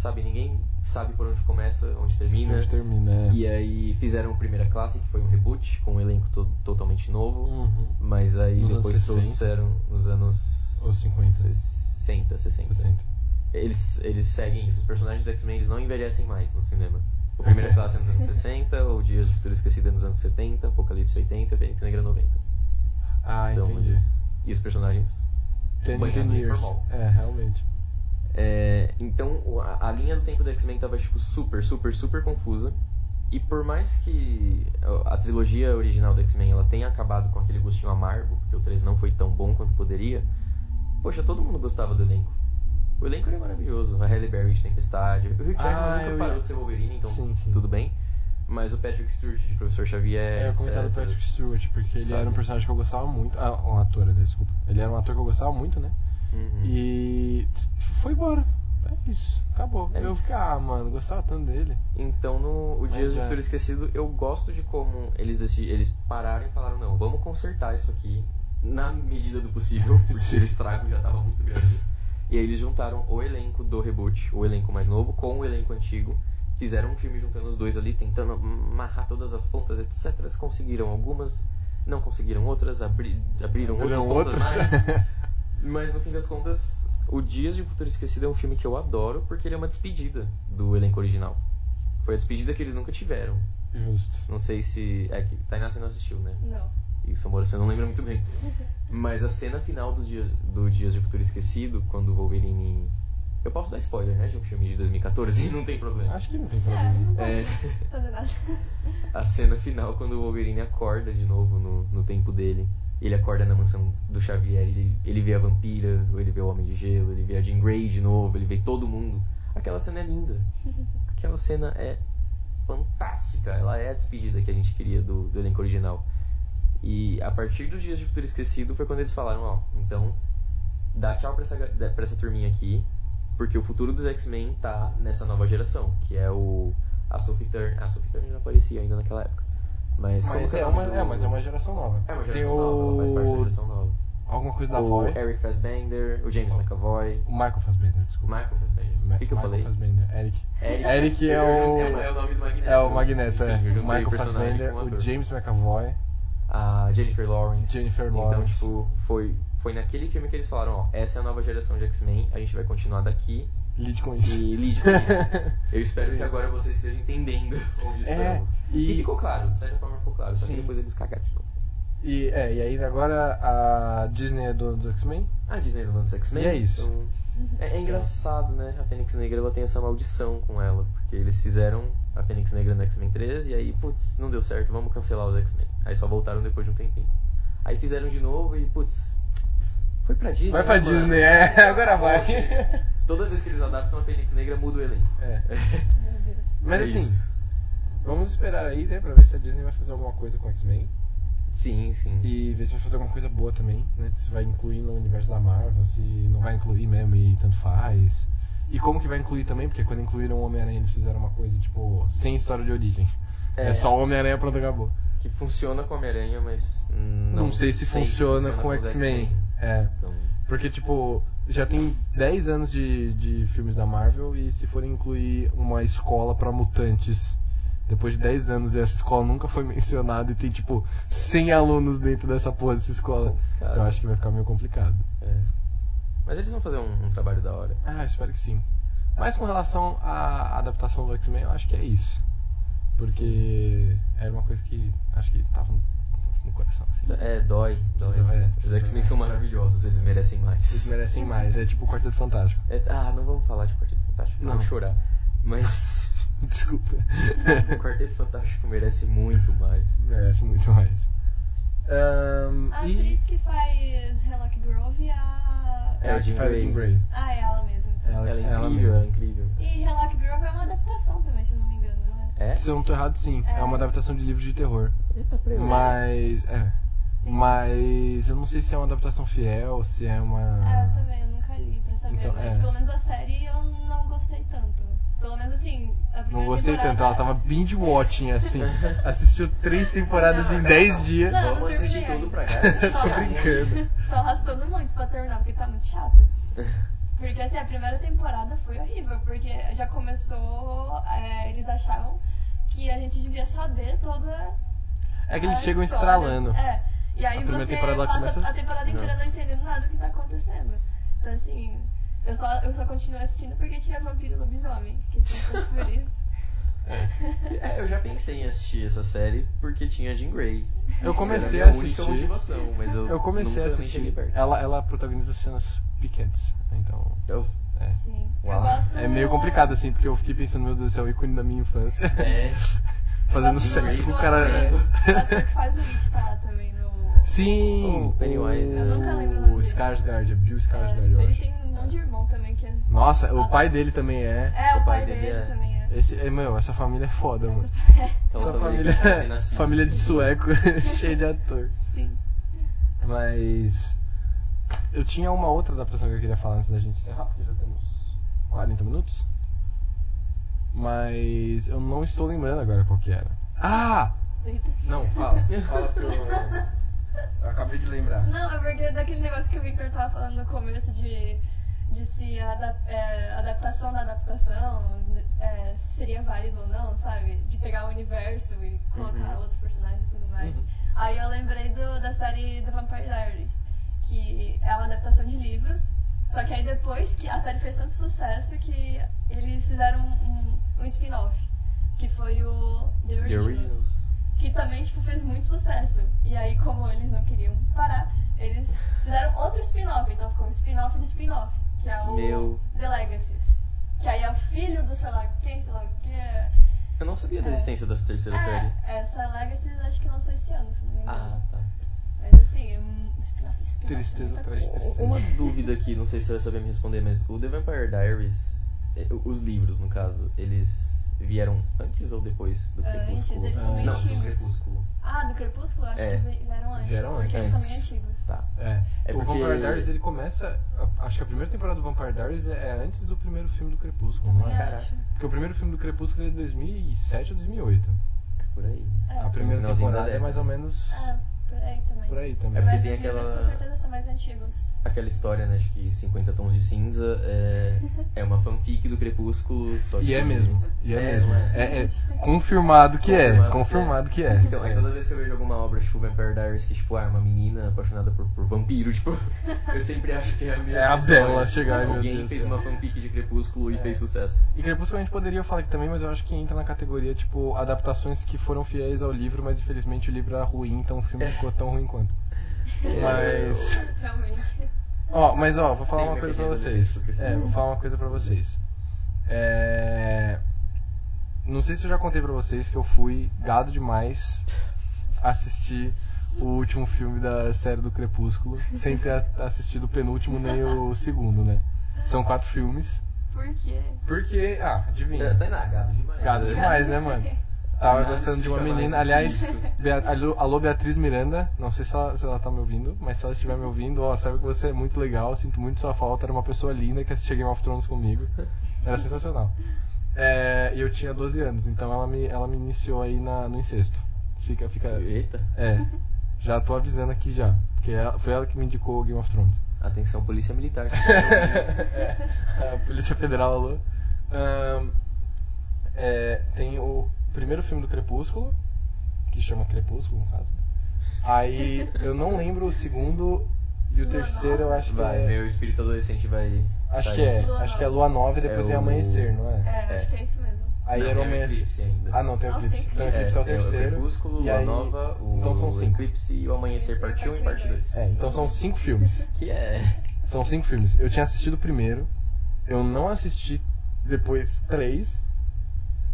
sabe, ninguém sabe por onde começa, onde termina. Onde termina, é. E aí fizeram o Primeira Classe, que foi um reboot com um elenco to- totalmente novo. Uhum. Mas aí Nos depois anos 60? trouxeram nos anos Ou 50? 60, 60. 60. Eles, eles seguem isso. Os personagens do X-Men não envelhecem mais no cinema. O Primeira Classe é nos anos 60, o Dias de Futuro Esquecido é nos anos 70, Apocalipse 80, Fênix Negra 90. Ah, Então, entendi. eles- e os personagens Ten, ten years. É, realmente. É, então a, a linha do tempo do X-Men tava tipo super, super, super confusa. E por mais que a, trilogia original do X-Men ela tenha acabado com aquele gostinho amargo, porque o 3 não foi tão bom quanto poderia, poxa, todo mundo gostava do elenco. O elenco era maravilhoso. A Halle Berry de Tempestade. O Hugh Jackman Ah, nunca parou ia- de ser Wolverine, então Sim, sim. tudo bem. Mas o Patrick Stewart de Professor Xavier. É, eu ia comentar do. Patrick Stewart, porque ele Sabe? era um personagem que eu gostava muito. Ah, um ator, desculpa. Ele era um ator que eu gostava muito, né? Uhum. E foi embora. É isso, acabou. É eu isso. fiquei, ah, mano, gostava tanto dele. Então, no o Mas Dias de é. Futuro Esquecido, eu gosto de como eles, eles pararam e falaram: não, vamos consertar isso aqui na medida do possível, <laughs> porque o estrago já estava muito grande. E aí eles juntaram o elenco do reboot, o elenco mais novo, com o elenco antigo. Fizeram um filme juntando os dois ali, tentando amarrar todas as pontas, etc. Eles conseguiram algumas, não conseguiram outras, abri- abriram, Abriram outras pontas outras. mais. <laughs> Mas no fim das contas, O Dias de Futuro Esquecido é um filme que eu adoro porque ele é uma despedida do elenco original. Foi a despedida que eles nunca tiveram. Justo. Não sei se. É que Tainá você não assistiu, né? Não. Isso, amor, você não lembra muito bem. <laughs> Mas a cena final do, dia, do Dias de Futuro Esquecido, quando o Wolverine. Eu posso dar spoiler, né? De um filme de 2014, <laughs> não tem problema. Acho que não tem É, problema. não posso É. fazer nada. <laughs> A cena final, quando o Wolverine acorda de novo no, no tempo dele. Ele acorda na mansão do Xavier, ele, ele vê a vampira, ele vê o Homem de Gelo, ele vê a Jean Grey de novo, ele vê todo mundo. Aquela cena é linda. <laughs> Aquela cena é fantástica. Ela é a despedida que a gente queria do, do elenco original. E a partir dos Dias de Futuro Esquecido foi quando eles falaram, ó, então dá tchau pra essa, pra essa turminha aqui, porque o futuro dos X-Men tá nessa nova geração, que é o a Sophie Turner. A Sophie Turner não aparecia ainda naquela época. Mas, Mas é, o uma, do- é, mas é uma geração nova. é uma Tem geração o... nova, ela faz parte da geração nova. Alguma coisa da o Voy. Eric Fassbender, o James McAvoy, O Michael Fassbender, desculpa. Michael Fassbender. Ma- O que, que eu Michael falei? Fassbender, Eric. Eric, Eric é o- é o nome do Magneto. É o Magneto, é. O Michael Fassbender, o o. James McAvoy. a Jennifer Lawrence. Jennifer Então, Lawrence. tipo, foi, foi naquele filme que eles falaram, ó, essa é a nova geração de X-Men, a gente vai continuar daqui Lide com isso. E lide com isso. <laughs> Eu espero que agora você esteja entendendo <laughs> onde É, estamos. e- E... ficou claro, de certa forma ficou claro. Só Sim. que depois eles cagaram de novo. E, é, e aí agora a Disney é dona do X-Men? A Disney do Mundo X-Men. E é isso. então, é, é engraçado, né? A Fênix Negra ela tem essa maldição com ela. Porque eles fizeram a Fênix Negra no X-Men 3 e aí, putz, não deu certo, vamos cancelar os X-Men. Aí só voltaram depois de um tempinho. Aí fizeram de novo e, putz, foi pra Disney. Vai pra né, mano? Disney, é, <laughs> agora vai. <laughs> Toda vez que eles adaptam a Fênix Negra, muda o elenco. É. Mas É assim, isso. vamos esperar aí, né, pra ver se a Disney vai fazer alguma coisa com X-Men. Sim, sim. E ver se vai fazer alguma coisa boa também, né? Se vai incluir no universo da Marvel, se não vai incluir mesmo e tanto faz. E como que vai incluir também, porque quando incluíram o Homem-Aranha eles fizeram uma coisa, tipo, sem história de origem. É, É. só o Homem-Aranha pronto, acabou. Que funciona com Homem-Aranha, mas não, Não, sei se sei funciona, com os X-Men. É. Então, Porque, tipo, já tem 10 anos de, de filmes da Marvel e se forem incluir uma escola pra mutantes, depois de 10 anos e essa escola nunca foi <laughs> mencionada e tem, tipo, 100 alunos dentro dessa porra dessa escola, eu acho que vai ficar meio complicado. é. Mas eles vão fazer um, um trabalho da hora. Ah, espero que sim. Mas com relação à adaptação do X-Men, eu acho que é isso. Porque era uma coisa que acho que tava no, coração, assim. É, dói, dói. Precisa- é, Os X-Men são maravilhosos, eles merecem mais. Eles merecem mais, é tipo o Quarteto Fantástico. É, ah, não vamos falar de Quarteto Fantástico, não vou chorar. Mas <laughs> Desculpa. o Quarteto Fantástico merece muito mais. Merece muito mais. Ahn, A e atriz que faz Hellock Grove é a. é a que Jean faz. Jean Grey. Ah, é ela mesma. Então. Ela- Ela é ela incrível, mesma. ela é incrível. E Hellock Grove é uma adaptação também, se não me engano, é? É? Se eu não tô errado, sim. É, É. uma adaptação de livro de terror. Eita. Mas. É. Mas eu não sei se é uma adaptação fiel, se é uma. Ah, eu também, eu nunca li pra saber. Então, mas é. pelo menos a série eu não gostei tanto. Pelo menos assim, a primeira Não gostei temporada... tanto, ela tava <laughs> binge watching assim. Assistiu três temporadas em 10 dias. Não, Vamos não assistir terminei tudo pra cá. <laughs> Tô brincando. Tô arrastando muito pra terminar, porque tá muito chato. Porque assim, a primeira temporada foi horrível, porque já começou. é, eles achavam que a gente devia saber toda. É que eles a chegam história. estralando. É. E aí A você temporada passa começa- a temporada inteira Nossa. não entendendo nada do que tá acontecendo. Então assim, eu só, eu só continuo assistindo porque tinha vampiro e lobisomem. Que sempre por isso. É, eu já pensei em assistir essa série porque tinha Jean Grey. Eu comecei Era a única assistir. motivação, mas eu, Eu comecei a assistir. Ela, ela protagoniza cenas piquantes. Então. Eu- É. Sim. Uau. Eu gosto. É meio complicado assim, porque eu fiquei pensando, meu Deus do céu, ícone da minha infância. É, <laughs> Fazendo sexo com o cara. é. O ator que faz o It tá lá também no. Sim! O Pennywise. Eu nunca lembro o nome O. Skarsgård, é Bill É, Skarsgård, eu ele acho. tem um monte de irmão também que é. Nossa, o pai dele também é. É, o, O pai, pai dele, dele é. também é. Esse, é, meu, essa família é foda, mano. <laughs> aquela Essa família, <laughs> nascido, família de assim. sueco cheia de ator. Sim. Mas. Eu tinha uma outra adaptação que eu queria falar antes da gente encerrar, porque já temos 40 minutos. Mas eu não estou lembrando agora qual que era. Ah! Eita. Não, fala. Fala pro. Eu acabei de lembrar. Não, é porque daquele negócio que o Victor tava falando no começo de, de se a adap- é, adaptação da adaptação é, seria válido ou não, sabe? De pegar o universo e colocar Uhum. outros personagens e tudo mais. Uhum. Aí eu lembrei do, da série The Vampire Diaries, que é uma adaptação de livros. Só que aí depois que a série fez tanto sucesso que eles fizeram um, um, um spin-off, que foi o The Originals Originals. que também tipo, fez muito sucesso. E aí, como eles não queriam parar, eles fizeram outro spin-off. Então ficou um spin-off de spin-off, que é o Meu. The Legacies. Que aí é o filho do sei lá quem, sei lá o que. É, Eu não sabia da existência dessa terceira série. essa Legacies acho que lançou esse ano, se não me engano. Ah, tá. Mas assim, é um spin-off. Tristeza atrás de tristeza. Uma dúvida aqui, não sei se você vai saber me responder, mas o The Vampire Diaries, eh, os livros no caso, eles vieram antes ou depois do Antes, Crepúsculo? eles são meio Não, do antigos. Crepúsculo. Ah, do Crepúsculo? Acho É. que vi- vieram antes. Vieram porque antes. eles são bem antigos. Tá. É, É o porque- Vampire Diaries ele começa. Acho que a primeira temporada do Vampire Diaries é antes do primeiro filme do Crepúsculo, não Também é? acho. Porque o primeiro filme do Crepúsculo é de 2007 ou 2008. É por aí. É. A primeira temporada é mais ou menos. É. Por aí também. Por aí também. É porque Mas tem os livros aquela- com certeza são mais antigos. Aquela história, né, de que 50 tons de cinza é, <laughs> é uma fanfic do Crepúsculo, só que... E é mesmo. E é, É, mesmo. não é? É, é confirmado que é. Confirmado Confirmado que é. <laughs> Então, aí toda vez que eu vejo alguma obra, tipo Vampire Diaries, que tipo, ah, é uma menina apaixonada por, por vampiro, <laughs> tipo, eu sempre acho que é a mesma É a história. Bella chegar, Alguém Deus fez uma fanfic de Crepúsculo e É. fez sucesso. E Crepúsculo a gente poderia falar aqui também, mas eu acho que entra na categoria, tipo, adaptações que foram fiéis ao livro, mas infelizmente o livro era ruim, então o filme ficou tão ruim quanto. Mas. Realmente. Ó, mas ó, vou falar uma coisa pra vocês. É, vou falar uma coisa pra vocês. É. Não sei se eu já contei pra vocês que eu fui gado demais assistir o último filme da série do Crepúsculo, sem ter assistido o penúltimo nem o <laughs> segundo, né? São quatro filmes. Por quê? Porque, ah, adivinha. Tá gado demais. Gado demais, né, mano? Tava gostando de uma menina. Aliás. Bea- alô, Beatriz Miranda. Não sei se ela, se ela tá me ouvindo, mas se ela estiver me ouvindo, ó, sabe que você é muito legal. Sinto muito sua falta. Era uma pessoa linda que assistia Game of Thrones comigo. Era sensacional. É, E eu tinha 12 anos, então ela me, ela me iniciou aí na, no incesto. Fica, fica. Eita, É. Já tô avisando aqui já. Porque ela- foi ela que me indicou Game of Thrones. atenção polícia militar. a <laughs> Polícia Federal alô. Ahn, é, tem o primeiro filme do Crepúsculo, que chama Crepúsculo, no caso. Aí eu não lembro o segundo e o Lua terceiro eu Nova? acho que Vai, é. meu espírito adolescente vai. Acho sair. que é. Lua Acho que é Nova. Lua Nova e depois É vem o- Amanhecer, não é? É, acho É. que é isso mesmo. Aí Não, era o o Amanhecer. Eclipse ainda. Ah não, tem o Nossa, Eclipse. tem Então o Eclipse. Eclipse é o tem terceiro. Crepúsculo, e Lua aí- Nova, o então são cinco. Eclipse e o Amanhecer parte 1 e parte 2. É, então são cinco filmes. <laughs> Que é. São cinco filmes. Eu tinha assistido o primeiro, eu não assisti depois três,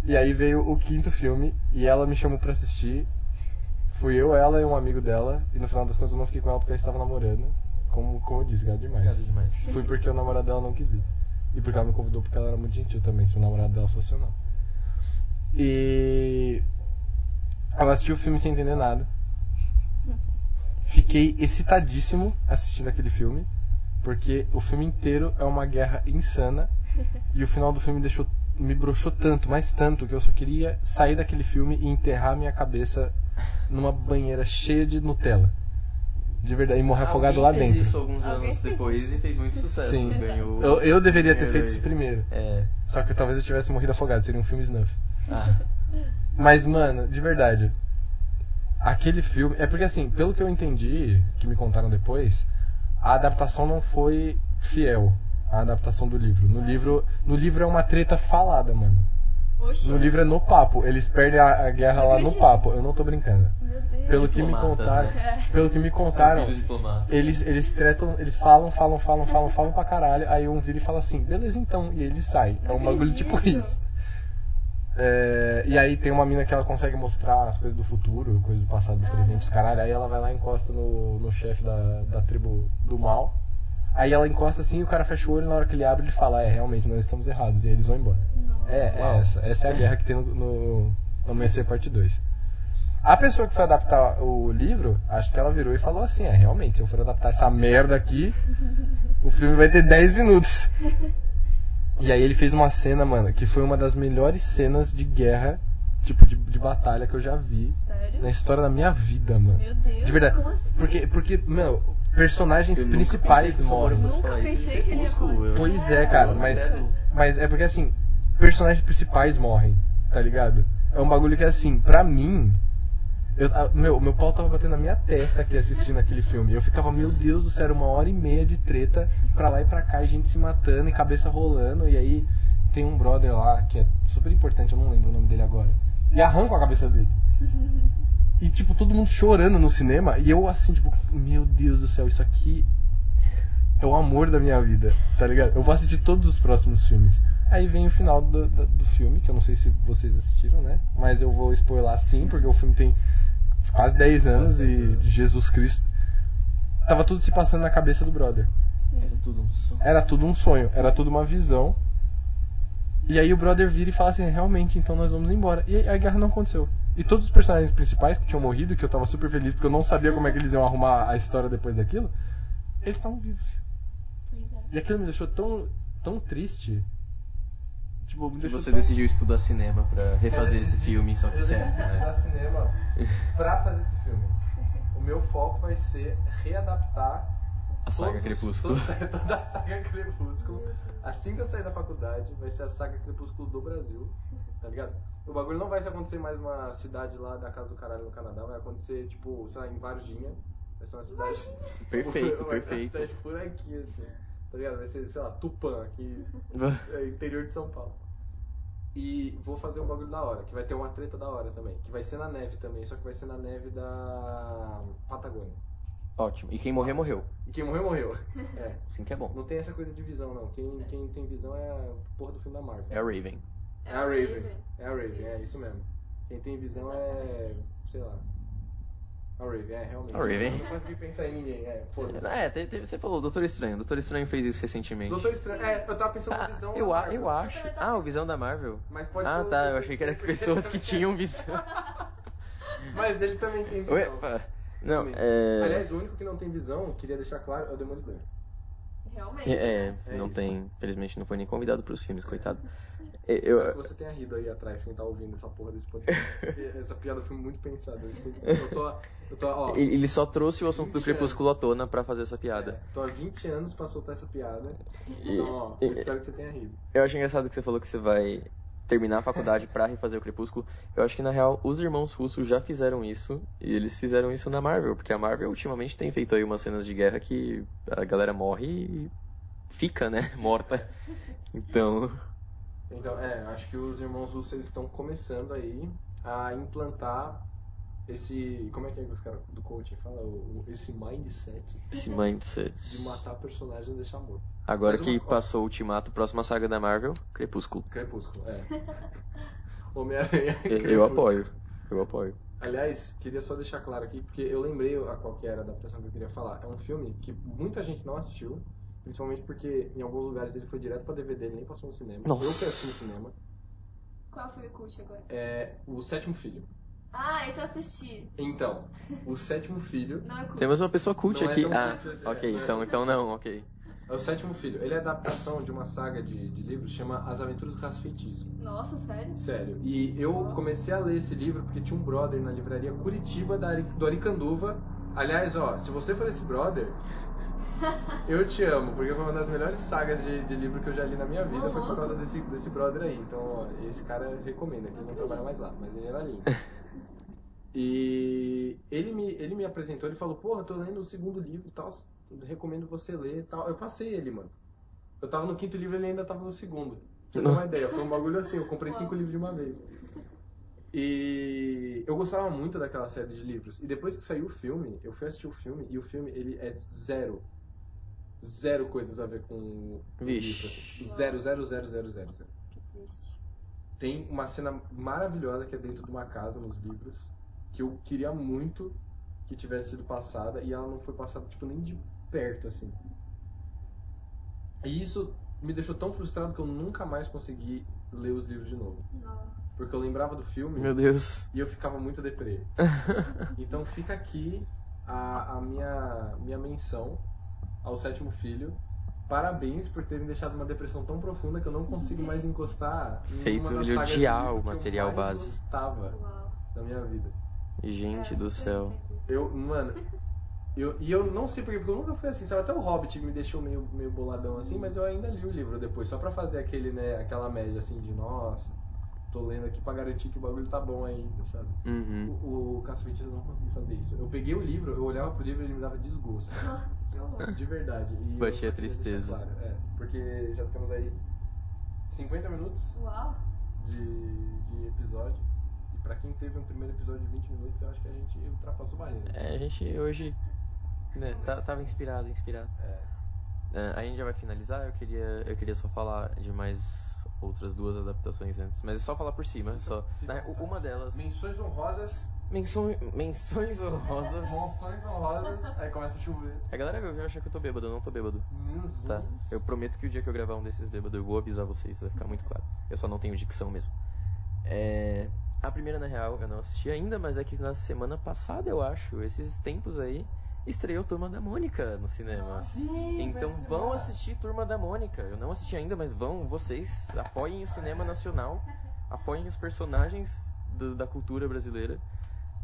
e aí veio o quinto filme e ela me chamou pra assistir. Fui eu, ela e um amigo dela, e no final das contas eu não fiquei com ela porque ela estava namorando. Como, como eu disse, gado demais. Gado demais. Fui porque o namorado dela não quis ir. E porque ela me convidou porque ela era muito gentil também, se o namorado dela fosse ou não. E. Ela assistiu o filme sem entender nada. Fiquei excitadíssimo assistindo aquele filme, porque o filme inteiro é uma guerra insana e o final do filme deixou, me broxou tanto, mais tanto, que eu só queria sair daquele filme e enterrar minha cabeça numa banheira cheia de Nutella. De verdade, e morrer afogado lá Alguém fez dentro. isso alguns Alguém anos fez depois isso. e fez muito sucesso. Sim. Ganhou. Eu, eu deveria ter feito aí. isso primeiro. É. Só que talvez eu tivesse morrido afogado, seria um filme snuff. Ah, Mas, mano, de verdade. Aquele filme. É porque, assim, pelo que eu entendi, que me contaram depois, a adaptação não foi fiel à adaptação do livro. No livro, no livro é uma treta falada, mano. Oxi. No livro é no papo. Eles perdem a, a guerra lá no papo. Eu não tô brincando. Meu Deus. Pelo que me contaram. né? Pelo que me contaram. Eles, eles tretam, eles falam, falam, falam, falam, falam pra caralho. Aí um vira e fala assim, beleza então. E ele sai. É um bagulho tipo isso. É, e aí tem uma mina que ela consegue mostrar as coisas do futuro, coisas do passado, do Ah. presente, os caralho. Aí ela vai lá e encosta no, no chefe da, da tribo do mal. Aí ela encosta assim e o cara fecha o olho na hora que ele abre ele fala, é, realmente, nós estamos errados. E aí eles vão embora. É, é essa. Essa é a guerra que tem no, no, no Amanhecer Parte 2. A pessoa que foi adaptar o livro, acho que ela virou e falou assim: é, realmente, se eu for adaptar essa merda aqui, o filme vai ter 10 minutos. E aí ele fez uma cena, mano, que foi uma das melhores cenas de guerra, tipo, de, de batalha que eu já vi Sério? na história da minha vida, mano. Meu Deus. De verdade. Como assim? Porque, porque meu, personagens Eu principais morrem. Fosse Nunca pensei que ele ia falar. eu- Pois é, cara, eu mas, incrédulo. mas é porque assim, personagens principais morrem, tá ligado? É um bagulho que assim, pra mim, eu, a- meu, meu pau tava batendo na minha testa aqui assistindo aquele filme. Eu ficava, meu Deus do céu, uma hora e meia de treta pra lá e pra cá, e gente se matando e cabeça rolando, e aí tem um brother lá que é super importante, eu não lembro o nome dele agora. E arranca a cabeça dele. <laughs> E tipo, todo mundo chorando no cinema, e eu assim, tipo, meu Deus do céu, isso aqui é o amor da minha vida, tá ligado? Eu vou assistir todos os próximos filmes. Aí vem o final do, do, do filme, que eu não sei se vocês assistiram, né? Mas eu vou spoiler sim, porque o filme tem quase 10 anos e Jesus Cristo. Tava tudo se passando na cabeça do brother. Era tudo um som. Era tudo um sonho, era tudo uma visão. E aí o brother vira e fala assim, realmente, então nós vamos embora. E a guerra não aconteceu. E todos os personagens principais que tinham morrido, que eu tava super feliz porque eu não sabia como é que eles iam arrumar a história depois daquilo, eles estavam vivos. Pois é. E aquilo me deixou tão, tão triste. Tipo, me E deixou você tão... decidiu estudar cinema pra refazer Eu esse decidi- filme, só que eu certo, decidi estudar né? cinema <laughs> pra fazer esse filme. O meu foco vai ser readaptar A saga todos os- Crepúsculo. <laughs> toda, toda a saga Crepúsculo. Assim que eu sair da faculdade, vai ser a saga Crepúsculo do Brasil, tá ligado? O bagulho não vai acontecer mais uma cidade lá da Casa do Caralho no Canadá, vai acontecer, tipo, sei lá, em Varginha. Vai ser uma cidade. <laughs> <laughs> Perfeito, vai ser uma perfeito. cidade por aqui, assim. Tá ligado? Vai ser, sei lá, Tupã, aqui, é, interior de São Paulo. E vou fazer um bagulho da hora, que vai ter uma treta da hora também. Que vai ser na neve também, só que vai ser na neve da Patagônia. Ótimo. E quem morrer, morreu. E quem morreu, morreu. <laughs> É. Assim que é bom. Não tem essa coisa de visão, não. Quem, quem tem visão é a porra do filme da Marvel. É a Raven. É a Raven. É a Raven, é isso mesmo. Quem tem visão é. sei lá. A Raven, é realmente. A Raven. Eu não consegui pensar em ninguém, é. Foda-se. É, te- te- você falou Doutor Estranho. Doutor Estranho fez isso recentemente. Doutor Estranho. É, eu tava pensando na Ah, visão. eu, da Marvel. eu acho. Ah, o Visão da Marvel. Mas pode ser Ah, tá. Eu achei que era pessoas que tinham visão. <laughs> Mas ele também tem visão. Opa. Não, Realmente. é. Aliás, o único que não tem visão, queria deixar claro, é o Demolidor. Realmente. É, né? É não isso. tem. Infelizmente não foi nem convidado pros filmes, coitado. <laughs> É, Espero Eu, que você tenha rido aí atrás, quem tá ouvindo essa porra desse podcast. Porque <laughs> essa piada foi muito pensada. Eu tô, eu tô, ó, ele só trouxe o assunto do 20 Crepúsculo à tona pra fazer essa é, piada. tô há 20 anos pra soltar essa piada. Então, ó, e- eu espero que você tenha rido. Eu acho engraçado que você falou que você vai terminar a faculdade pra refazer o Crepúsculo. Eu acho que na real os irmãos russos já fizeram isso e eles fizeram isso na Marvel, porque a Marvel ultimamente tem feito aí umas cenas de guerra que a galera morre e fica, né, <laughs> morta. Então, Então, é, acho que os irmãos russos estão começando aí a implantar esse. Como é que é que os caras do coaching fala? O, o- esse mindset esse <laughs> mindset. de matar personagem e deixar morto. Agora Mas que uma- passou o Ultimato, próxima saga da Marvel, Crepúsculo. Crepúsculo, é. <laughs> Homem-Aranha. Eu, apoio. Eu apoio. Aliás, queria só deixar claro aqui, porque eu lembrei a qual que era a adaptação que eu queria falar. É um filme que muita gente não assistiu, principalmente porque em alguns lugares ele foi direto pra DVD, ele nem passou no cinema. Nossa. Eu que assisti no cinema. Qual foi o cult agora? É O Sétimo Filho. Ah, esse eu assisti. Então, O Sétimo Filho Não é cult. Temos uma pessoa cult Não é aqui. tão ah, cult assim, ok, é então, tão então não, ok. é o Sétimo Filho. Ele é adaptação de uma saga de, de livros chama As Aventuras do Caso Feitiço. Nossa, sério? Sério. E eu comecei a ler esse livro porque tinha um brother na livraria Curitiba da Ari- do Aricanduva. Aliás, ó, se você for esse brother, <laughs> eu te amo, porque foi uma das melhores sagas de, de livro que eu já li na minha vida, foi por causa desse, desse brother aí. Então, ó, esse cara recomenda, que ele não trabalha mais lá, mas ele era lindo. <laughs> E ele me, ele me apresentou, ele falou, porra, tô lendo o segundo livro e tal, recomendo você ler e tal. Eu passei ele, mano. Eu tava no quinto livro e ele ainda tava no segundo. Pra você ter uma ideia, foi um bagulho assim, eu comprei cinco livros de uma vez. E eu gostava muito daquela série de livros. E depois que saiu o filme, eu fui assistir o filme e o filme ele é zero. Zero coisas a ver com o livro. Assim. Tipo, zero, zero, zero, zero, zero, zero. Que triste. Tem uma cena maravilhosa que é dentro de uma casa nos livros, que eu queria muito que tivesse sido passada e ela não foi passada tipo nem de perto assim. E isso me deixou tão frustrado que eu nunca mais consegui ler os livros de novo, Não. porque eu lembrava do filme Meu Deus. e eu ficava muito deprê. <laughs> Então fica aqui a, a minha, minha menção ao sétimo filho. Parabéns por ter me deixado numa depressão tão profunda que eu não consigo mais encostar em <laughs> Feito uma ele odiar o que eu material mais base. gostava Uau. da minha vida. Gente É, do céu. Eu, mano, eu, e eu não sei porquê, porque eu nunca fui assim, sabe? Até o Hobbit me deixou meio, meio boladão assim, mas eu ainda li o livro depois, só pra fazer aquele, né, aquela média assim de, nossa, tô lendo aqui pra garantir que o bagulho tá bom ainda, sabe? Uhum. O, o Feitiço eu não consegui fazer isso. Eu peguei o livro, eu olhava pro livro e ele me dava desgosto. <laughs> Nossa, que horror. De verdade. E Baixei só a tristeza. Claro, é, porque já temos aí 50 minutos Uau. de, de episódio. Pra quem teve um primeiro episódio de 20 minutos, eu acho que a gente ultrapassou a barreira. É, a gente hoje né, tá- tava inspirado, inspirado. É. É, a gente já vai finalizar, eu queria, eu queria só falar de mais outras duas adaptações antes. Mas é só falar por cima, só. vontade. uma delas. Menções honrosas. Menções, menções honrosas. Menções honrosas. Aí começa a chover. A galera vai achar que eu tô bêbado, eu não tô bêbado. Menções. Tá? Eu prometo que o dia que eu gravar um desses bêbados eu vou avisar vocês, vai ficar muito claro. Eu só não tenho dicção mesmo. É, A primeira, na real, eu não assisti ainda, mas é que na semana passada, eu acho, esses tempos aí, estreou Turma da Mônica no cinema. Sim, Então vão bom. assistir Turma da Mônica. Eu não assisti ainda, mas vão, vocês apoiem o cinema nacional, apoiem os personagens do- da cultura brasileira.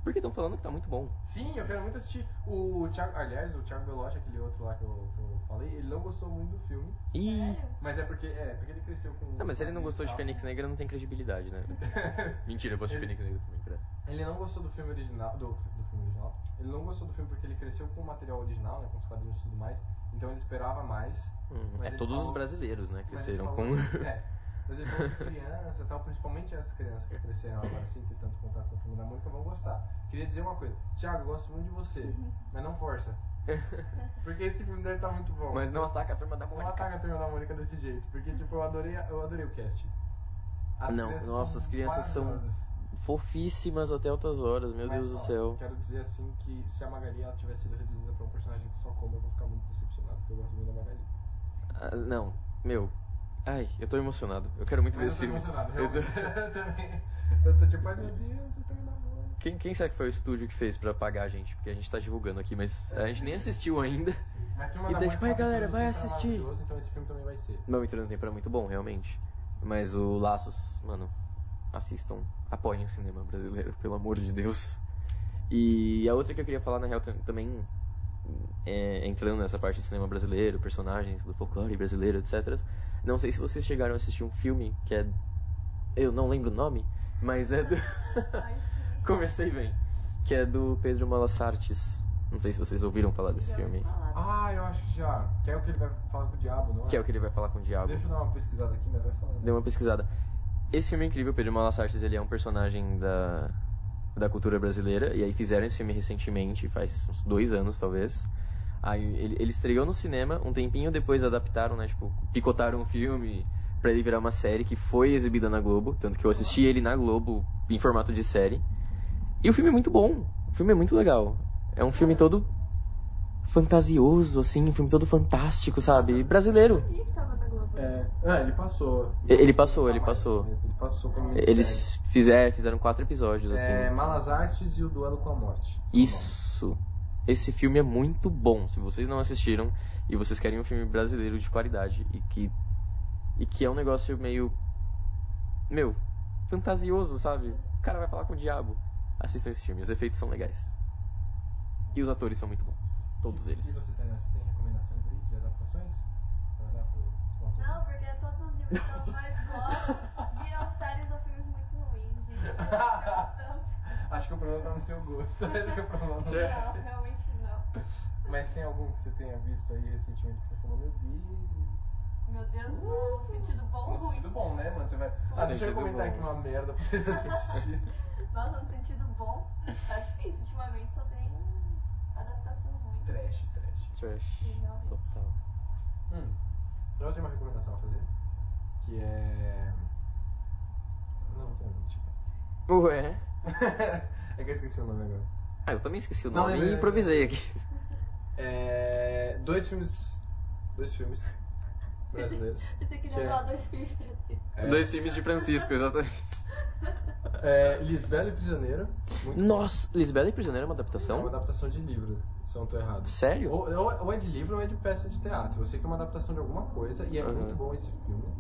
Porque estão falando que tá muito bom. Sim, eu quero muito assistir. O Thiago, aliás, o Thiago Belotti, aquele outro lá que eu, que eu falei, ele não gostou muito do filme. Sério? Mas é porque, é, porque ele cresceu com. Não, mas se ele não gostou de. Fênix Negra, não tem credibilidade, né? <laughs> Mentira, eu gosto de Ele- Fênix Negra também, cara. Ele não gostou do filme original. Do, do filme original. Ele não gostou do filme porque ele cresceu com o material original, né? Com os quadrinhos e tudo mais. Então ele esperava mais. Mas É todos os falou- brasileiros, né? Cresceram falou com. assim, <laughs> é, mas ele falou que criança e tal, principalmente as crianças que cresceram agora sem ter tanto contato com a turma da Mônica vão gostar. Queria dizer uma coisa, Thiago, eu gosto muito de você, mas não força. <laughs> Porque esse filme deve estar muito bom. Mas não ataca a turma da Não Mônica. ataca a turma da Mônica desse jeito. Porque tipo, eu adorei, eu adorei o casting. As Não, crianças nossa, são as crianças são. Fofíssimas até altas horas, meu Mas, Deus do céu. Quero dizer assim que se a Magali ela tivesse sido reduzida pra um personagem que só come, eu vou ficar muito decepcionado, porque eu gosto muito da Magali. Ah, não, meu. Ai, eu tô emocionado. Eu quero muito ver esse eu tô filme. emocionado, Eu tô- realmente. <laughs> Eu também. Eu tô tipo, ai meu Deus, eu tô namorando. Quem, quem será que foi o estúdio que fez pra pagar a gente? Porque a gente tá divulgando aqui, mas a gente nem assistiu ainda. Mas Turma E da daí, tipo, ai, galera, vai é assistir. Então esse filme também vai ser. Meu Entrando no Tempo era muito bom, realmente. Mas o Laços, mano, assistam. Apoiem o cinema brasileiro, pelo amor de Deus. E a outra que eu queria falar, na real, tam- também é, entrando nessa parte de cinema brasileiro, personagens do folclore brasileiro, etc. Não sei se vocês chegaram a assistir um filme que é. Eu não lembro o nome, mas é do. <laughs> Comecei bem. Que é do Pedro Malasartes. Não sei se vocês ouviram falar desse filme. Ah, eu acho que já. Que é o que ele vai falar com o diabo, não é? Que é o que ele vai falar com o diabo. Deixa eu dar uma pesquisada aqui, mas vai falando. Dei uma pesquisada. Esse filme é incrível, Pedro Malasartes, ele é um personagem da, da cultura brasileira, e aí fizeram esse filme recentemente, faz uns dois anos talvez. Aí ele, ele estreou no cinema, um tempinho depois adaptaram, né, tipo, picotaram o filme pra ele virar uma série que foi exibida na Globo, tanto que eu assisti ele na Globo em formato de série. E o filme é muito bom, o filme é muito legal. É um filme todo fantasioso, assim, um filme todo fantástico, sabe? Brasileiro. Sabia que tava na Globo. É, ah, ele passou. Ele passou, ele passou. Ele passou. Eles fizer, fizeram quatro episódios, assim. É, Malas Artes e o Duelo com a Morte. Isso. Esse filme é muito bom. Se vocês não assistiram e vocês querem um filme brasileiro de qualidade e que e que é um negócio meio meu, fantasioso, sabe? O cara vai falar com o diabo. Assistam esse filme, os efeitos são legais. E os atores são muito bons, todos E eles. você tem, você tem recomendações aí de adaptações? Pra dar pro Não, porque todos os livros que eu mais gosto viram séries ou filmes muito ruins. E decepcionam <laughs> tanto. Acho que o problema tá no seu gosto. <laughs> Acho que o problema não Não, realmente não. Mas tem algum que você tenha visto aí recentemente que você falou, meu Deus. Meu Deus, no sentido bom ou No ruim? sentido bom, né, mano? Você vai. Ah, deixa eu comentar bom. aqui uma merda pra vocês assistirem. <laughs> <laughs> Nossa, no sentido bom, tá difícil. Ultimamente só tem adaptação ruim. trash, trash. Trash. Sim. Total. Hum. Eu tenho uma recomendação a fazer. Que é. Não, não tem tipo. Ué. É que eu esqueci o nome agora. Ah, eu também esqueci o Não, nome lembrei, e improvisei aqui. É. Dois filmes. Dois filmes. <laughs> Brasileiros. Você queria Que falar dois filmes pra si. É, Dois filmes de Francisco, exatamente. é, Lisbela e Prisioneiro. Muito Nossa, Lisbela e Prisioneiro é uma bom. É adaptação? uma adaptação de livro, se eu não tô errado. Sério? Ou, ou- ou é de livro ou é de peça de teatro. Eu sei que é uma adaptação de alguma coisa e é Aham. muito bom esse filme.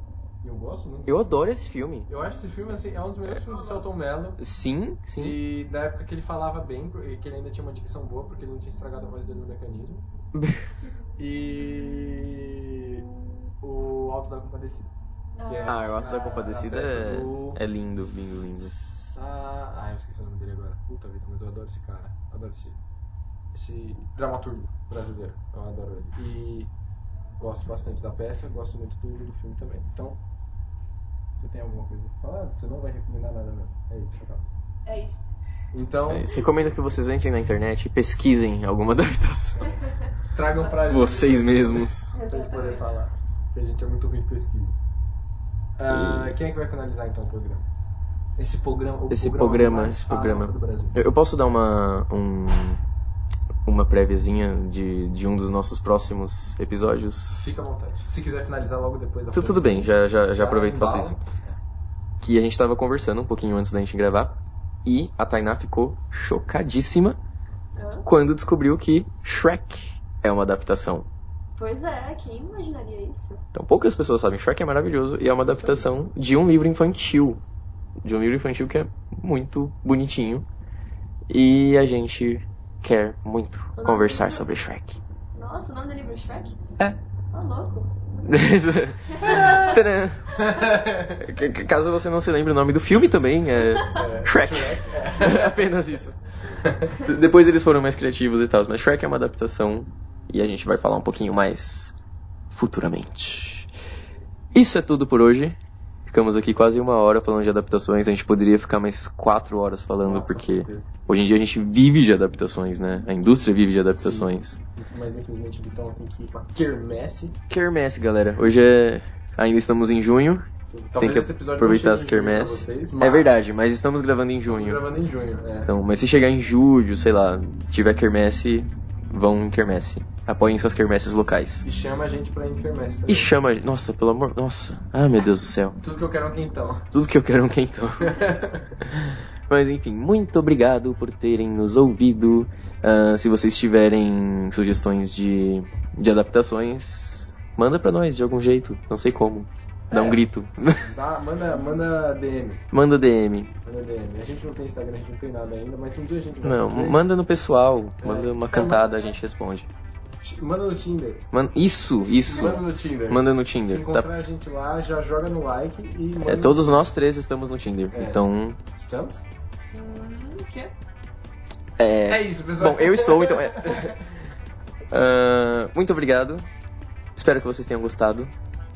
Eu gosto muito. Eu adoro esse filme. Eu acho esse filme assim, é um dos melhores filmes do Celton Mello. Sim, sim. E da época que ele falava bem, e que ele ainda tinha uma dicção boa, porque ele não tinha estragado a voz dele no mecanismo. <laughs> E o Alto da Compadecida. que é Ah, eu gosto da a- Compadecida é, do- é lindo, lindo, lindo. Sa- Ah, eu esqueci o nome dele agora. Puta vida, mas eu adoro esse cara. Adoro esse, esse dramaturgo brasileiro. Eu adoro ele. E gosto bastante da peça, gosto muito do, do filme também. Então, você tem alguma coisa pra falar? Você não vai recomendar nada mesmo. É isso, tá. É isso. Então, É isso. Recomendo que vocês entrem na internet e pesquisem alguma <laughs> adaptação. tragam pra gente. Vocês mesmos. Pra gente poder falar. Que a gente é muito ruim de pesquisa. Ah, quem é que vai finalizar então o programa? Esse programa, o Esse programa, mais esse programa. do Brasil. Eu eu posso dar uma um, uma préviazinha de, de um dos nossos próximos episódios? Fica à vontade. Se quiser finalizar logo depois da Tudo, tudo bem, já, já, já aproveito e faço isso. Que a gente tava conversando um pouquinho antes da gente gravar e a Tainá ficou chocadíssima quando descobriu que Shrek é uma adaptação. Pois é, quem imaginaria isso? Então poucas pessoas sabem, Shrek é maravilhoso e é uma adaptação de um livro infantil. De um livro infantil que é muito bonitinho. E a gente quer muito conversar sobre Shrek. Nossa, o nome do livro é Shrek? É. Ah, louco. <laughs> <laughs> Caso você não se lembre o nome do filme também, é Shrek. <laughs> É apenas isso. Depois eles foram mais criativos e tal, mas Shrek é uma adaptação e a gente vai falar um pouquinho mais futuramente. Isso é tudo por hoje. Ficamos aqui quase uma hora falando de adaptações. A gente poderia ficar mais quatro horas falando, Nossa, porque hoje em dia a gente vive de adaptações, né? A indústria vive de adaptações. Mas infelizmente o Vitão tem que ir pra Kermesse. Quermesse, galera. Hoje é. Ainda estamos em junho. Talvez que esse episódio aproveitar as quermesses. Vocês, É mas verdade, mas estamos gravando em Estamos junho. gravando em junho, é. Então, mas se chegar em julho, sei lá, tiver quermesse, vão em quermesse. Apoiem suas quermesses locais. E chama a gente pra ir em Kermesse E também. chama. Nossa, pelo amor. Nossa. Ah, meu Deus do céu. Tudo que eu quero é um quentão. Tudo que eu quero é um quentão. <laughs> Mas enfim, muito obrigado por terem nos ouvido. Ah, se vocês tiverem sugestões de, de adaptações, manda pra nós de algum jeito. Não sei como. Dá um É. grito. Dá, manda, manda DM. manda DM. Manda DM. A gente não tem Instagram, a gente não tem nada ainda, mas um dia a gente vai Não, fazer. manda no pessoal. Manda É. uma cantada, a gente responde. Manda no Tinder. Man- isso, isso. Manda no Tinder. Manda no Se Tinder. encontrar Tá? a gente lá, já joga no like e manda. É, todos nós três estamos no Tinder. É. Então, Estamos? Hum, o quê? é. É isso, pessoal. Bom, eu estou, então. É. <laughs> Ah, muito obrigado. Espero que vocês tenham gostado